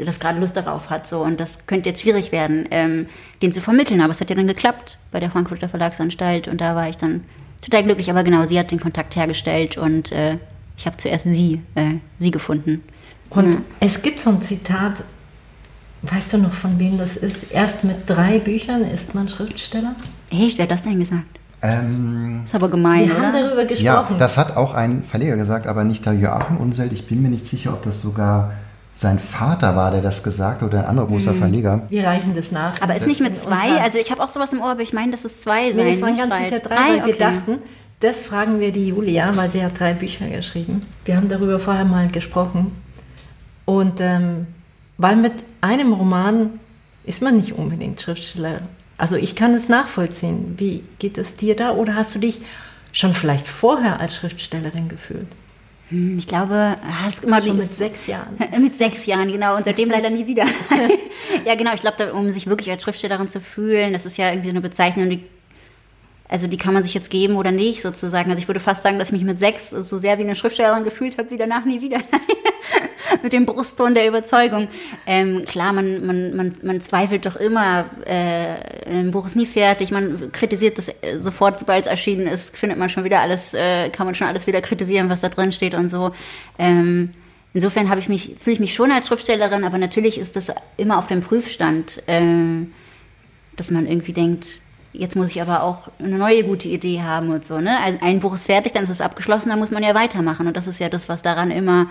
das gerade Lust darauf hat. So. Und das könnte jetzt schwierig werden, ähm, den zu vermitteln. Aber es hat ja dann geklappt bei der Frankfurter Verlagsanstalt. Und da war ich dann total glücklich. Aber genau, sie hat den Kontakt hergestellt und äh, ich habe zuerst sie, äh, sie gefunden. Und ja. es gibt so ein Zitat, weißt du noch, von wem das ist? Erst mit drei Büchern ist man Schriftsteller? Echt? Wer hat das denn gesagt? Ähm, ist aber gemein, Wir oder? haben darüber gesprochen. Ja, das hat auch ein Verleger gesagt, aber nicht der Joachim Unseld. Ich bin mir nicht sicher, ob das sogar sein Vater war, der das gesagt hat, oder ein anderer großer mhm. Verleger. Wir reichen das nach. Aber ist nicht mit zwei? Also ich habe auch sowas im Ohr, aber ich meine, dass es zwei nee, sein. waren ganz sicher drei, drei weil okay. wir dachten, das fragen wir die Julia, weil sie hat drei Bücher geschrieben. Wir haben darüber vorher mal gesprochen. Und ähm, weil mit einem Roman ist man nicht unbedingt Schriftsteller. Also ich kann es nachvollziehen. Wie geht es dir da? Oder hast du dich schon vielleicht vorher als Schriftstellerin gefühlt? Hm, ich glaube, das immer schon mit sechs Jahren. mit sechs Jahren, genau. Und seitdem leider nie wieder. ja, genau. Ich glaube, um sich wirklich als Schriftstellerin zu fühlen, das ist ja irgendwie so eine Bezeichnung, die also die kann man sich jetzt geben oder nicht sozusagen. Also ich würde fast sagen, dass ich mich mit sechs so sehr wie eine Schriftstellerin gefühlt habe, wie danach nie wieder. mit dem Brustton der Überzeugung. Ähm, klar, man, man, man, man zweifelt doch immer, äh, ein Buch ist nie fertig, man kritisiert das sofort, sobald es erschienen ist, findet man schon wieder alles, äh, kann man schon alles wieder kritisieren, was da drin steht und so. Ähm, insofern habe ich mich, fühle ich mich schon als Schriftstellerin, aber natürlich ist das immer auf dem Prüfstand, äh, dass man irgendwie denkt, jetzt muss ich aber auch eine neue gute Idee haben und so. Ne? Also ein Buch ist fertig, dann ist es abgeschlossen, dann muss man ja weitermachen. Und das ist ja das, was daran immer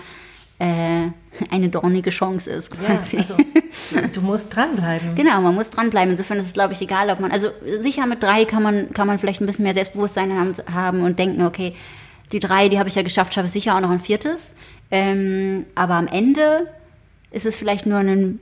äh, eine dornige Chance ist. Quasi. Ja, also du musst dranbleiben. Genau, man muss dranbleiben. Insofern ist es, glaube ich, egal, ob man, also sicher mit drei kann man, kann man vielleicht ein bisschen mehr Selbstbewusstsein haben und denken, okay, die drei, die habe ich ja geschafft, schaffe ich sicher auch noch ein viertes. Ähm, aber am Ende ist es vielleicht nur ein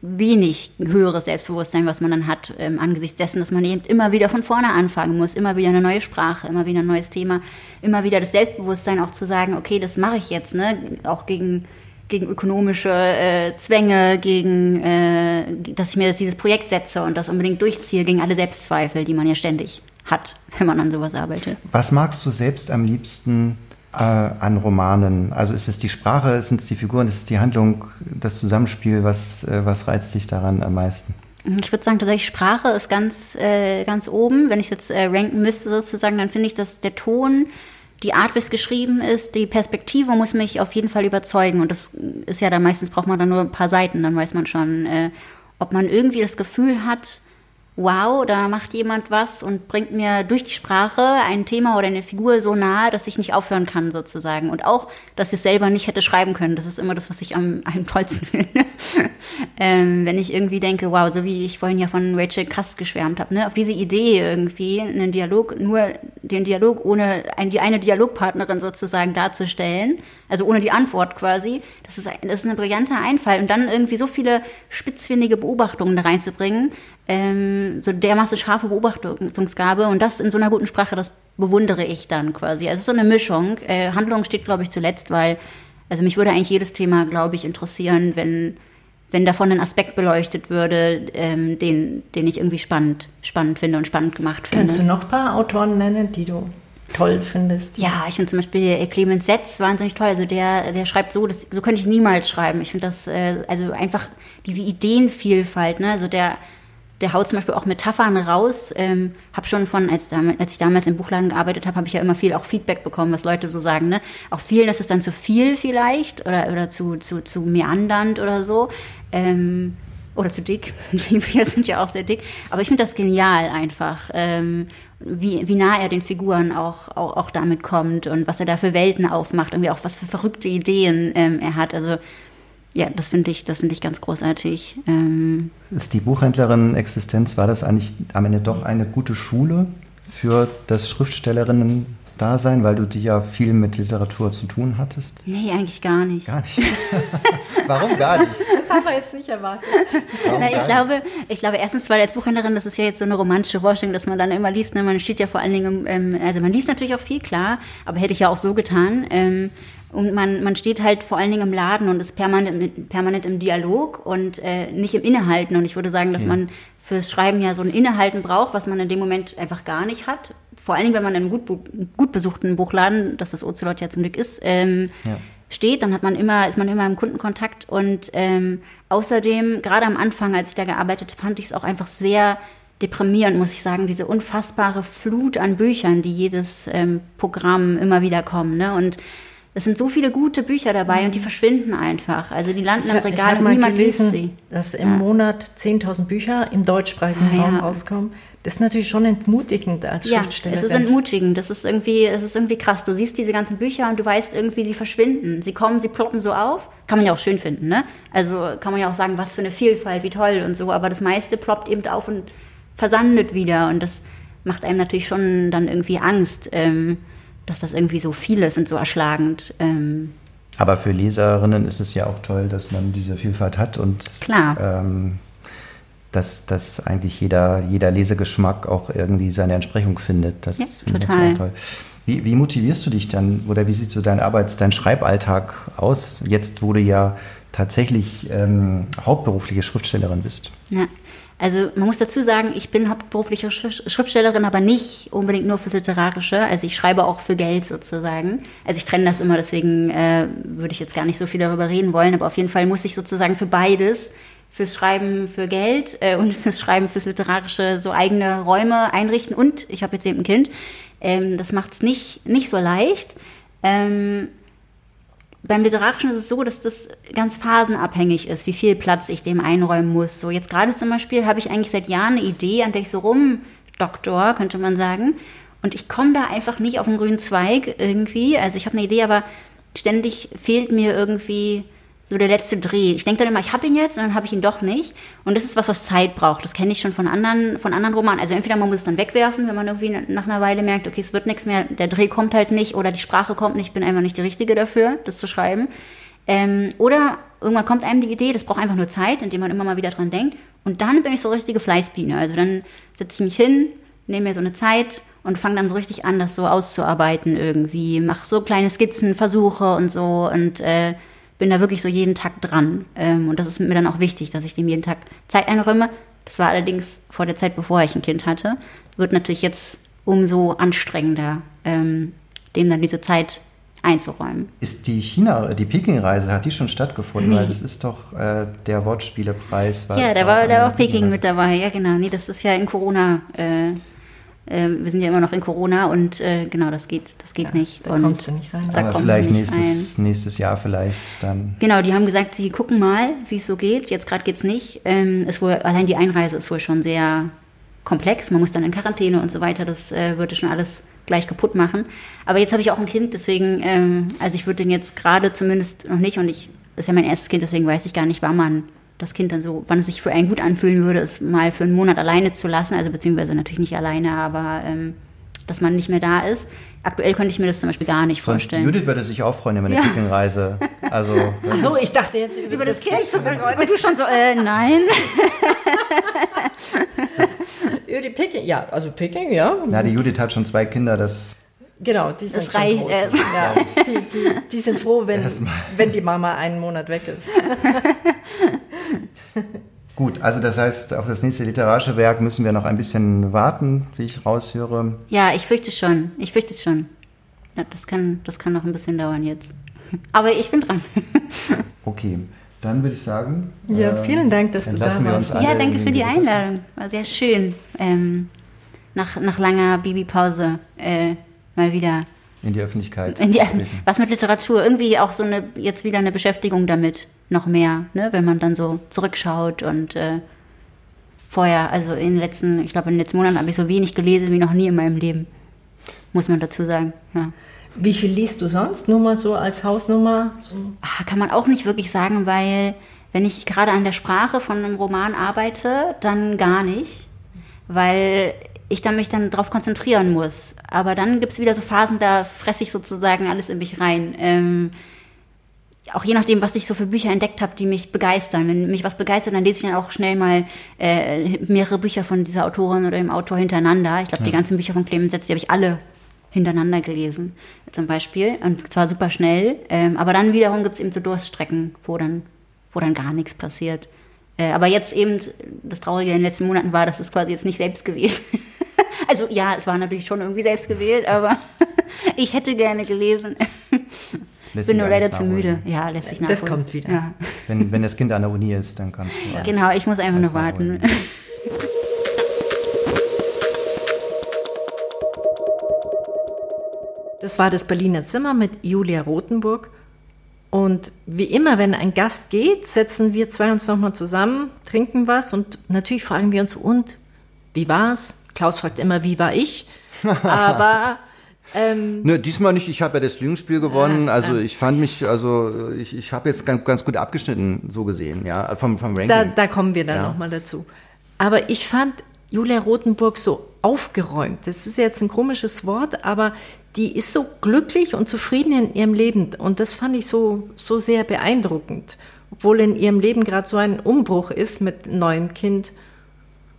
wenig höheres Selbstbewusstsein, was man dann hat, ähm, angesichts dessen, dass man eben immer wieder von vorne anfangen muss, immer wieder eine neue Sprache, immer wieder ein neues Thema, immer wieder das Selbstbewusstsein auch zu sagen, okay, das mache ich jetzt, ne, auch gegen gegen ökonomische äh, Zwänge, gegen, äh, dass ich mir das, dieses Projekt setze und das unbedingt durchziehe, gegen alle Selbstzweifel, die man ja ständig hat, wenn man an sowas arbeitet. Was magst du selbst am liebsten an Romanen? Also ist es die Sprache, sind es die Figuren, ist es die Handlung, das Zusammenspiel? Was, äh, was reizt dich daran am meisten? Ich würde sagen, tatsächlich Sprache ist ganz, äh, ganz oben. Wenn ich es jetzt äh, ranken müsste sozusagen, dann finde ich, dass der Ton, die Art, wie es geschrieben ist, die Perspektive muss mich auf jeden Fall überzeugen. Und das ist ja dann meistens braucht man dann nur ein paar Seiten, dann weiß man schon, äh, ob man irgendwie das Gefühl hat, wow, da macht jemand was und bringt mir durch die Sprache ein Thema oder eine Figur so nahe, dass ich nicht aufhören kann sozusagen. Und auch, dass ich es selber nicht hätte schreiben können. Das ist immer das, was ich am, am tollsten finde. ähm, wenn ich irgendwie denke, wow, so wie ich vorhin ja von Rachel Krass geschwärmt habe, ne? auf diese Idee irgendwie, einen Dialog, nur den Dialog ohne ein, die eine Dialogpartnerin sozusagen darzustellen, also ohne die Antwort quasi, das ist, das ist ein brillanter Einfall. Und dann irgendwie so viele spitzfindige Beobachtungen da reinzubringen, ähm, so dermaßen scharfe Beobachtungsgabe und das in so einer guten Sprache, das bewundere ich dann quasi. Also es ist so eine Mischung. Äh, Handlung steht, glaube ich, zuletzt, weil, also mich würde eigentlich jedes Thema, glaube ich, interessieren, wenn, wenn davon ein Aspekt beleuchtet würde, ähm, den, den ich irgendwie spannend, spannend finde und spannend gemacht finde. Kannst du noch ein paar Autoren nennen, die du toll findest? Ja, ich finde zum Beispiel äh, Clemens Setz wahnsinnig toll. Also der, der schreibt so, das, so könnte ich niemals schreiben. Ich finde das, äh, also einfach diese Ideenvielfalt, ne? Also der der haut zum Beispiel auch Metaphern raus. Ähm, habe schon von, als, als ich damals im Buchladen gearbeitet habe, habe ich ja immer viel auch Feedback bekommen, was Leute so sagen. Ne? Auch vielen ist es dann zu viel vielleicht oder, oder zu, zu, zu meandernd oder so. Ähm, oder zu dick. Wir sind ja auch sehr dick. Aber ich finde das genial einfach, ähm, wie, wie nah er den Figuren auch, auch, auch damit kommt und was er da für Welten aufmacht, irgendwie auch was für verrückte Ideen ähm, er hat. Also ja, das finde ich, das ich ganz großartig. Ähm ist die Buchhändlerin Existenz, war das eigentlich am Ende doch eine gute Schule für das Schriftstellerinnen-Dasein, weil du die ja viel mit Literatur zu tun hattest? Nee, eigentlich gar nicht. Gar nicht. Warum gar nicht? Das haben wir jetzt nicht erwartet. Na, ich, glaube, ich glaube, erstens, weil als Buchhändlerin, das ist ja jetzt so eine romantische Vorstellung, dass man dann immer liest. Ne? Man steht ja vor allen Dingen, ähm, also man liest natürlich auch viel, klar, aber hätte ich ja auch so getan. Ähm, und man, man steht halt vor allen Dingen im Laden und ist permanent, permanent im Dialog und äh, nicht im Innehalten. Und ich würde sagen, dass okay. man fürs Schreiben ja so ein Innehalten braucht, was man in dem Moment einfach gar nicht hat. Vor allen Dingen, wenn man in einem gut, gut besuchten Buchladen, das das Ocelot ja zum Glück ist, ähm, ja. steht, dann hat man immer, ist man immer im Kundenkontakt und ähm, außerdem, gerade am Anfang, als ich da gearbeitet, fand ich es auch einfach sehr deprimierend, muss ich sagen, diese unfassbare Flut an Büchern, die jedes ähm, Programm immer wieder kommen. Ne? Und es sind so viele gute Bücher dabei und die mhm. verschwinden einfach. Also die landen ich, im Regal und niemand gelesen, liest sie. Dass im ja. Monat 10.000 Bücher im deutschsprachigen ah, Raum ja. rauskommen. Das ist natürlich schon entmutigend als ja, Schriftsteller. Es ist entmutigend. Das ist irgendwie, es ist irgendwie krass. Du siehst diese ganzen Bücher und du weißt irgendwie, sie verschwinden. Sie kommen, sie ploppen so auf. Kann man ja auch schön finden, ne? Also kann man ja auch sagen, was für eine Vielfalt, wie toll und so. Aber das meiste ploppt eben auf und versandet wieder. Und das macht einem natürlich schon dann irgendwie Angst. Ähm, dass das irgendwie so viel ist und so erschlagend. Ähm Aber für Leserinnen ist es ja auch toll, dass man diese Vielfalt hat und. Ähm, dass, dass eigentlich jeder, jeder Lesegeschmack auch irgendwie seine Entsprechung findet. Das ja, total. toll. Wie, wie, motivierst du dich dann oder wie sieht so dein Arbeits-, dein Schreiballtag aus, jetzt wo du ja tatsächlich ähm, hauptberufliche Schriftstellerin bist? Ja, also man muss dazu sagen, ich bin hauptberufliche Schriftstellerin, aber nicht unbedingt nur fürs Literarische. Also ich schreibe auch für Geld sozusagen. Also ich trenne das immer, deswegen äh, würde ich jetzt gar nicht so viel darüber reden wollen. Aber auf jeden Fall muss ich sozusagen für beides, fürs Schreiben für Geld äh, und fürs Schreiben fürs Literarische so eigene Räume einrichten. Und ich habe jetzt eben ein Kind. Ähm, das macht es nicht, nicht so leicht. Ähm, beim Literarischen ist es so, dass das ganz phasenabhängig ist, wie viel Platz ich dem einräumen muss. So jetzt gerade zum Beispiel habe ich eigentlich seit Jahren eine Idee, an der ich so rumdoktor, könnte man sagen. Und ich komme da einfach nicht auf den grünen Zweig irgendwie. Also ich habe eine Idee, aber ständig fehlt mir irgendwie so der letzte Dreh. Ich denke dann immer, ich habe ihn jetzt und dann habe ich ihn doch nicht. Und das ist was, was Zeit braucht. Das kenne ich schon von anderen, von anderen Romanen. Also entweder man muss es dann wegwerfen, wenn man irgendwie nach einer Weile merkt, okay, es wird nichts mehr, der Dreh kommt halt nicht oder die Sprache kommt nicht, ich bin einfach nicht die Richtige dafür, das zu schreiben. Ähm, oder irgendwann kommt einem die Idee, das braucht einfach nur Zeit, indem man immer mal wieder dran denkt. Und dann bin ich so richtige Fleißbiene. Also dann setze ich mich hin, nehme mir so eine Zeit und fange dann so richtig an, das so auszuarbeiten irgendwie. Mache so kleine Skizzen, Versuche und so und äh, bin da wirklich so jeden Tag dran. Ähm, und das ist mir dann auch wichtig, dass ich dem jeden Tag Zeit einräume. Das war allerdings vor der Zeit, bevor ich ein Kind hatte. Wird natürlich jetzt umso anstrengender, ähm, dem dann diese Zeit einzuräumen. Ist die China, die Peking-Reise, hat die schon stattgefunden? Nee. Weil das ist doch äh, der Wortspielepreis. Ja, da war, da war Peking mit dabei, ja genau. Nee, das ist ja in Corona äh, äh, wir sind ja immer noch in Corona und äh, genau, das geht, das geht ja, nicht. Da und kommst du nicht rein. Da Aber vielleicht nächstes, rein. nächstes Jahr vielleicht dann. Genau, die haben gesagt, sie gucken mal, wie es so geht. Jetzt gerade geht es nicht. Ähm, ist wohl, allein die Einreise ist wohl schon sehr komplex. Man muss dann in Quarantäne und so weiter. Das äh, würde schon alles gleich kaputt machen. Aber jetzt habe ich auch ein Kind, deswegen, ähm, also ich würde den jetzt gerade zumindest noch nicht und ich, das ist ja mein erstes Kind, deswegen weiß ich gar nicht, wann man das Kind dann so, wann es sich für einen gut anfühlen würde, es mal für einen Monat alleine zu lassen, also beziehungsweise natürlich nicht alleine, aber ähm, dass man nicht mehr da ist. Aktuell könnte ich mir das zum Beispiel gar nicht Sonst vorstellen. Judith würde sich auch freuen über eine ja. Peking-Reise. Also, so, ich dachte jetzt über, über das, das, Kind zu betreuen. Und du schon so, äh, nein. über die Peking, ja, also Peking, ja. Na, die Judith hat schon zwei Kinder, das Genau, die sind das reicht. Ja, die, die, die, sind froh, wenn, wenn die Mama einen Monat weg ist. Gut, also das heißt, auf das nächste literarische Werk müssen wir noch ein bisschen warten, wie ich raushöre. Ja, ich fürchte schon. Ich fürchte schon. Ja, das, kann, das kann noch ein bisschen dauern jetzt. Aber ich bin dran. okay. Dann würde ich sagen. Ja, äh, vielen Dank, dass du da warst. Ja, danke für die Einladung. War sehr schön. Ähm, nach, nach langer Bibi-Pause äh, mal wieder in die Öffentlichkeit. In die, was mit Literatur, irgendwie auch so eine jetzt wieder eine Beschäftigung damit noch mehr, ne, wenn man dann so zurückschaut und äh, vorher, also in den letzten, ich glaube in den letzten Monaten habe ich so wenig gelesen wie noch nie in meinem Leben, muss man dazu sagen. Ja. Wie viel liest du sonst? Nur mal so als Hausnummer? So. Ach, kann man auch nicht wirklich sagen, weil wenn ich gerade an der Sprache von einem Roman arbeite, dann gar nicht, weil ich dann mich dann darauf konzentrieren muss. Aber dann gibt es wieder so Phasen, da fresse ich sozusagen alles in mich rein. Ähm, auch je nachdem, was ich so für Bücher entdeckt habe, die mich begeistern. Wenn mich was begeistert, dann lese ich dann auch schnell mal äh, mehrere Bücher von dieser Autorin oder dem Autor hintereinander. Ich glaube, ja. die ganzen Bücher von Clemens Setz, die habe ich alle hintereinander gelesen, zum Beispiel. Und zwar super schnell. Ähm, aber dann wiederum gibt es eben so Durststrecken, wo dann, wo dann gar nichts passiert. Äh, aber jetzt eben, das Traurige in den letzten Monaten war, dass es quasi jetzt nicht selbst gewählt. also ja, es war natürlich schon irgendwie selbst gewählt, aber ich hätte gerne gelesen. Lässt bin nur leider zu müde. Ja, lässt sich Das nachholen. kommt wieder. Ja. Wenn, wenn das Kind an der Uni ist, dann kannst du. alles- Genau, ich muss einfach nur warten. nachholen. Das war das Berliner Zimmer mit Julia Rothenburg. Und wie immer, wenn ein Gast geht, setzen wir zwei uns nochmal zusammen, trinken was und natürlich fragen wir uns, und wie war's? Klaus fragt immer, wie war ich? Aber ähm, Ne, diesmal nicht. Ich habe ja das Lügenspiel gewonnen. Also ich fand mich, also ich, ich habe jetzt ganz, ganz gut abgeschnitten, so gesehen, ja, vom, vom Ranking. da, da kommen wir dann Ja. nochmal dazu. Aber ich fand Julia Rothenburg so aufgeräumt. Das ist jetzt ein komisches Wort, aber die ist so glücklich und zufrieden in ihrem Leben. Und das fand ich so, so sehr beeindruckend. Obwohl in ihrem Leben gerade so ein Umbruch ist mit neuem Kind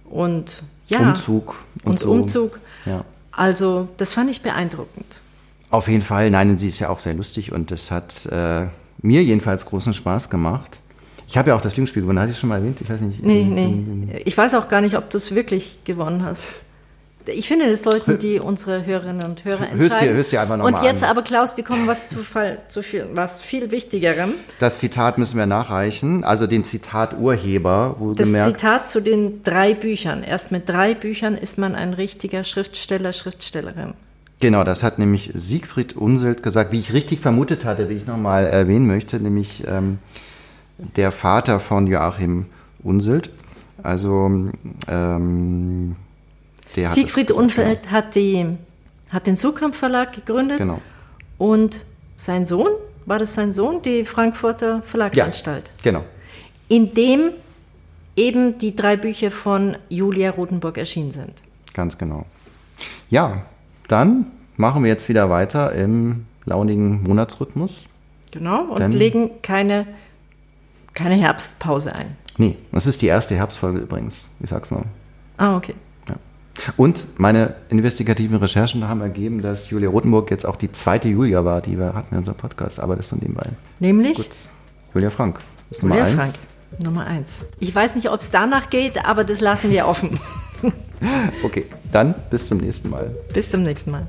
und ja, Umzug und und so. Umzug. Ja. Also, das fand ich beeindruckend. Auf jeden Fall, nein, sie ist ja auch sehr lustig und das hat äh, mir jedenfalls großen Spaß gemacht. Ich habe ja auch das Lügenspiel gewonnen, hatte ich schon mal erwähnt? Ich weiß nicht. Nee, in- nee. in- in- Ich weiß auch gar nicht, ob du es wirklich gewonnen hast. Ich finde, das sollten die unsere Hörerinnen und Hörer entscheiden. Hörst dir- hörst dir einfach noch Und jetzt an. aber, Klaus, wir kommen was zu, Fall, zu viel, was viel Wichtigerem. Das Zitat müssen wir nachreichen, also den Zitat-Urheber, Das. Zitat zu den drei Büchern. Erst mit drei Büchern ist man ein richtiger Schriftsteller, Schriftstellerin. Genau, das hat nämlich Siegfried Unselt gesagt, wie ich richtig vermutet hatte, wie ich nochmal erwähnen möchte, nämlich ähm, der Vater von Joachim Unselt. Also ähm, der hat Siegfried gesagt, Unfeld hat, die, hat den Surkamp Verlag gegründet. Genau. Und sein Sohn, war das sein Sohn, die Frankfurter Verlagsanstalt? Genau. in dem eben die drei Bücher von Julia Rothenburg erschienen sind. Ganz genau. Ja, dann machen wir jetzt wieder weiter im launigen Monatsrhythmus. Genau, und Dann- legen keine, keine Herbstpause ein. Nee, das ist die erste Herbstfolge übrigens. Ich sag's mal. Ah, okay. Und meine investigativen Recherchen haben ergeben, dass Julia Rotenburg jetzt auch die zweite Julia war, die wir hatten in unserem Podcast, aber das von nebenbei. Nämlich Gut. Julia Frank ist Nummer Julia eins. Frank, Nummer eins. Ich weiß nicht, ob es danach geht, aber das lassen wir offen. Okay, dann bis zum nächsten Mal. Bis zum nächsten Mal.